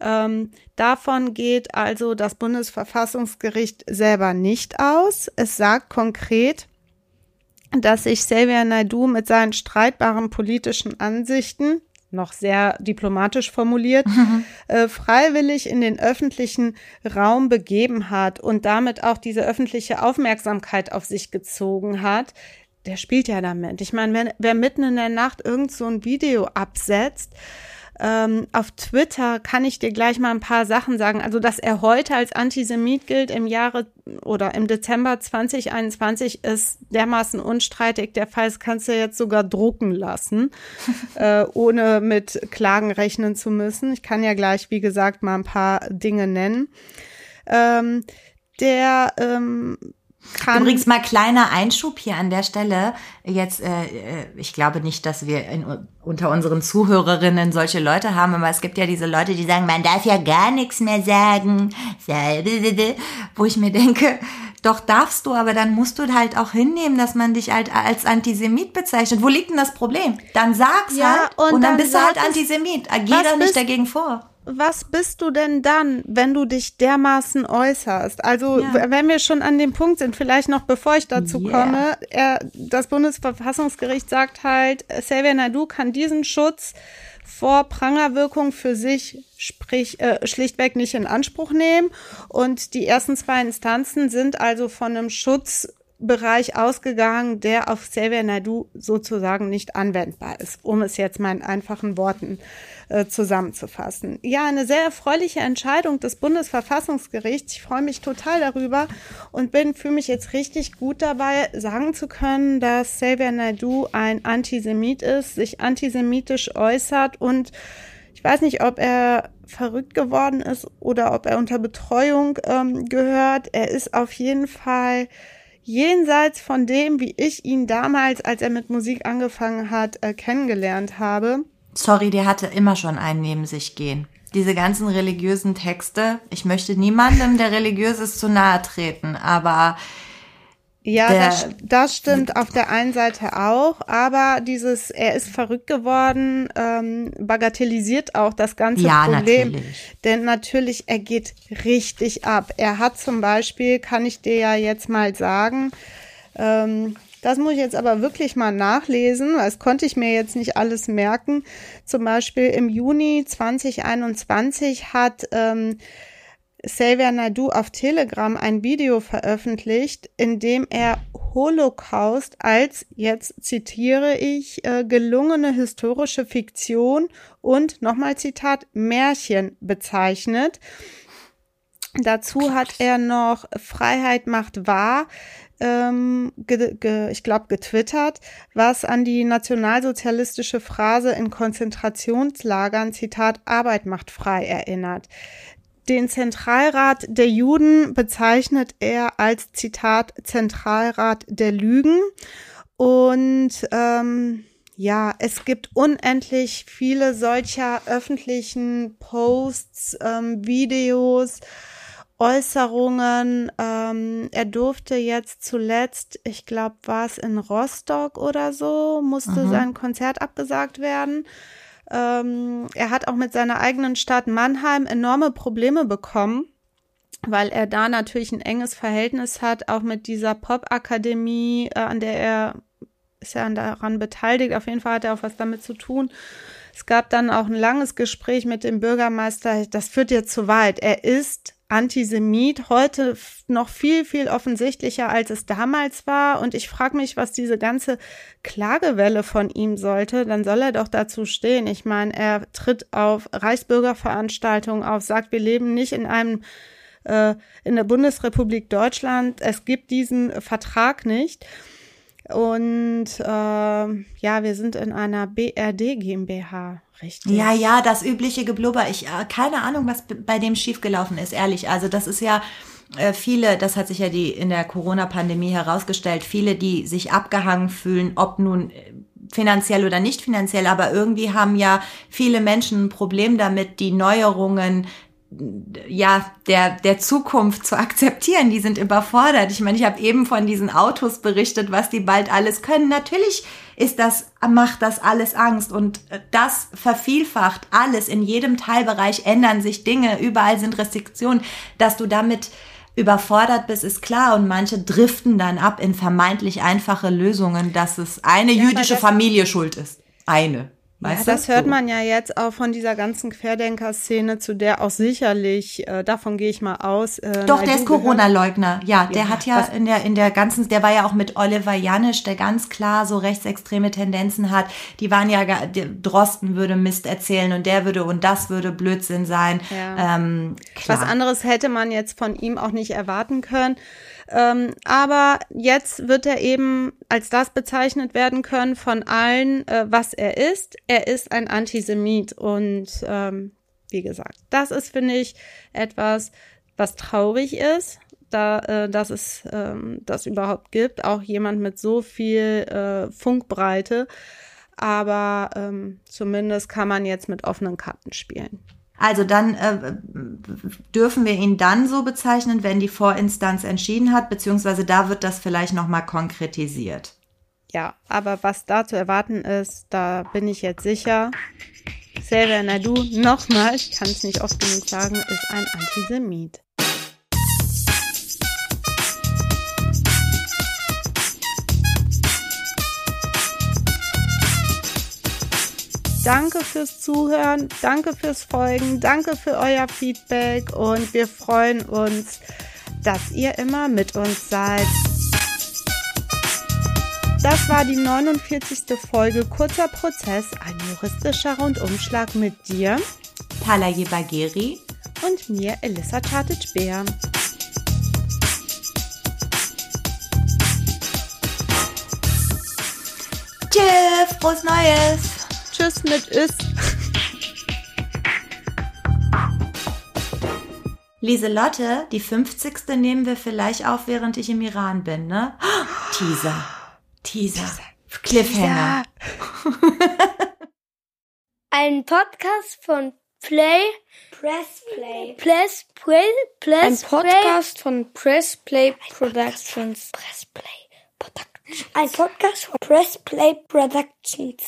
Ähm, davon geht also das Bundesverfassungsgericht selber nicht aus. Es sagt konkret, dass sich Xavier Naidu mit seinen streitbaren politischen Ansichten noch sehr diplomatisch formuliert, äh, freiwillig in den öffentlichen Raum begeben hat und damit auch diese öffentliche Aufmerksamkeit auf sich gezogen hat, der spielt ja damit. Ich meine, wer, wer mitten in der Nacht irgend so ein Video absetzt, ähm, auf Twitter kann ich dir gleich mal ein paar Sachen sagen. Also, dass er heute als Antisemit gilt im Jahre oder im Dezember 2021 ist dermaßen unstreitig. Der Fall kannst du jetzt sogar drucken lassen, äh, ohne mit Klagen rechnen zu müssen. Ich kann ja gleich, wie gesagt, mal ein paar Dinge nennen. Ähm, der ähm, kann. Übrigens mal kleiner Einschub hier an der Stelle. Jetzt, äh, äh, ich glaube nicht, dass wir in, unter unseren Zuhörerinnen solche Leute haben, aber es gibt ja diese Leute, die sagen, man darf ja gar nichts mehr sagen. Wo ich mir denke, doch darfst du, aber dann musst du halt auch hinnehmen, dass man dich halt als Antisemit bezeichnet. Wo liegt denn das Problem? Dann sag's ja, halt und, und dann, dann bist du halt Antisemit. Geh doch nicht dagegen vor was bist du denn dann, wenn du dich dermaßen äußerst? Also, ja. wenn wir schon an dem Punkt sind, vielleicht noch bevor ich dazu yeah. komme, er, das Bundesverfassungsgericht sagt halt, Xavier Nadu kann diesen Schutz vor Prangerwirkung für sich sprich, äh, schlichtweg nicht in Anspruch nehmen. Und die ersten zwei Instanzen sind also von einem Schutzbereich ausgegangen, der auf Xavier Nadu sozusagen nicht anwendbar ist, um es jetzt mal in einfachen Worten äh, zusammenzufassen. Ja, eine sehr erfreuliche Entscheidung des Bundesverfassungsgerichts. Ich freue mich total darüber und bin fühle mich jetzt richtig gut dabei, sagen zu können, dass Xavier Naidu ein Antisemit ist, sich antisemitisch äußert und ich weiß nicht, ob er verrückt geworden ist oder ob er unter Betreuung ähm, gehört. Er ist auf jeden Fall jenseits von dem, wie ich ihn damals, als er mit Musik angefangen hat, äh, kennengelernt habe. Sorry, der hatte immer schon einen neben sich gehen. Diese ganzen religiösen Texte, ich möchte niemandem, der religiös ist, zu nahe treten, aber ja, das, das stimmt auf der einen Seite auch, aber dieses, er ist verrückt geworden, ähm, bagatellisiert auch das ganze ja, Problem. Natürlich. Denn natürlich, er geht richtig ab. Er hat zum Beispiel, kann ich dir ja jetzt mal sagen, ähm, das muss ich jetzt aber wirklich mal nachlesen, weil das konnte ich mir jetzt nicht alles merken. Zum Beispiel im Juni 2021 hat ähm, Xavier Naidu auf Telegram ein Video veröffentlicht, in dem er Holocaust als, jetzt zitiere ich, äh, gelungene historische Fiktion und nochmal Zitat Märchen bezeichnet. Dazu hat er noch Freiheit macht wahr ähm, ge, ge, ich glaube, getwittert, was an die nationalsozialistische Phrase in Konzentrationslagern, Zitat, Arbeit macht frei erinnert. Den Zentralrat der Juden bezeichnet er als Zitat Zentralrat der Lügen. Und ähm, ja, es gibt unendlich viele solcher öffentlichen Posts, ähm, Videos, Äußerungen. Ähm, er durfte jetzt zuletzt, ich glaube, war es in Rostock oder so, musste mhm. sein Konzert abgesagt werden. Ähm, er hat auch mit seiner eigenen Stadt Mannheim enorme Probleme bekommen, weil er da natürlich ein enges Verhältnis hat, auch mit dieser Pop-Akademie, äh, an der er ist ja daran beteiligt. Auf jeden Fall hat er auch was damit zu tun. Es gab dann auch ein langes Gespräch mit dem Bürgermeister. Das führt jetzt zu weit. Er ist Antisemit, heute noch viel, viel offensichtlicher, als es damals war. Und ich frage mich, was diese ganze Klagewelle von ihm sollte. Dann soll er doch dazu stehen. Ich meine, er tritt auf Reichsbürgerveranstaltungen auf, sagt, wir leben nicht in einem äh, in der Bundesrepublik Deutschland. Es gibt diesen Vertrag nicht. Und äh, ja, wir sind in einer BRD GmbH, richtig? Ja, ja, das übliche Geblubber. Ich äh, keine Ahnung, was bei dem schiefgelaufen ist, ehrlich. Also das ist ja äh, viele, das hat sich ja die in der Corona-Pandemie herausgestellt, viele, die sich abgehangen fühlen, ob nun äh, finanziell oder nicht finanziell, aber irgendwie haben ja viele Menschen ein Problem damit, die Neuerungen ja, der, der Zukunft zu akzeptieren. Die sind überfordert. Ich meine, ich habe eben von diesen Autos berichtet, was die bald alles können. Natürlich ist das, macht das alles Angst und das vervielfacht alles. In jedem Teilbereich ändern sich Dinge. Überall sind Restriktionen. Dass du damit überfordert bist, ist klar. Und manche driften dann ab in vermeintlich einfache Lösungen, dass es eine ja, jüdische Familie schuld ist. Eine. Weißt ja, das du? hört man ja jetzt auch von dieser ganzen Querdenker-Szene, zu der auch sicherlich, äh, davon gehe ich mal aus. Äh, Doch, der ist Corona-Leugner. Ja, der Ja, hat ja in der, in der ganzen, der war ja auch mit Oliver Janisch, der ganz klar so rechtsextreme Tendenzen hat. Die waren ja, der Drosten würde Mist erzählen und der würde und das würde Blödsinn sein. Ja. Ähm, klar. Was anderes hätte man jetzt von ihm auch nicht erwarten können. Ähm, aber jetzt wird er eben als das bezeichnet werden können von allen, äh, was er ist. Er ist ein Antisemit. Und ähm, wie gesagt, das ist, finde ich, etwas, was traurig ist, da, äh, dass es ähm, das überhaupt gibt. Auch jemand mit so viel äh, Funkbreite. Aber ähm, zumindest kann man jetzt mit offenen Karten spielen. Also dann äh, dürfen wir ihn dann so bezeichnen, wenn die Vorinstanz entschieden hat, beziehungsweise da wird das vielleicht nochmal konkretisiert. Ja, aber was da zu erwarten ist, da bin ich jetzt sicher. Xavier Naidu, nochmal, ich kann es nicht oft genug sagen, ist ein Antisemit. Danke fürs Zuhören, danke fürs Folgen, danke für euer Feedback und wir freuen uns, dass ihr immer mit uns seid. Das war die 49. Folge Kurzer Prozess, ein juristischer Rundumschlag mit dir Palaye Bagheri. und mir, Elissa Chartic-Beer. Tschüss, frohes Neues. Tschüss mit Is. Lieselotte, die 50. nehmen wir vielleicht auf, während ich im Iran bin, ne? Teaser. Teaser. Cliffhanger. Ein Podcast von Play Press Play. Press Play. Press Ein Podcast von Press Play Productions. Press Play Productions. Ein Podcast von Press Play Productions.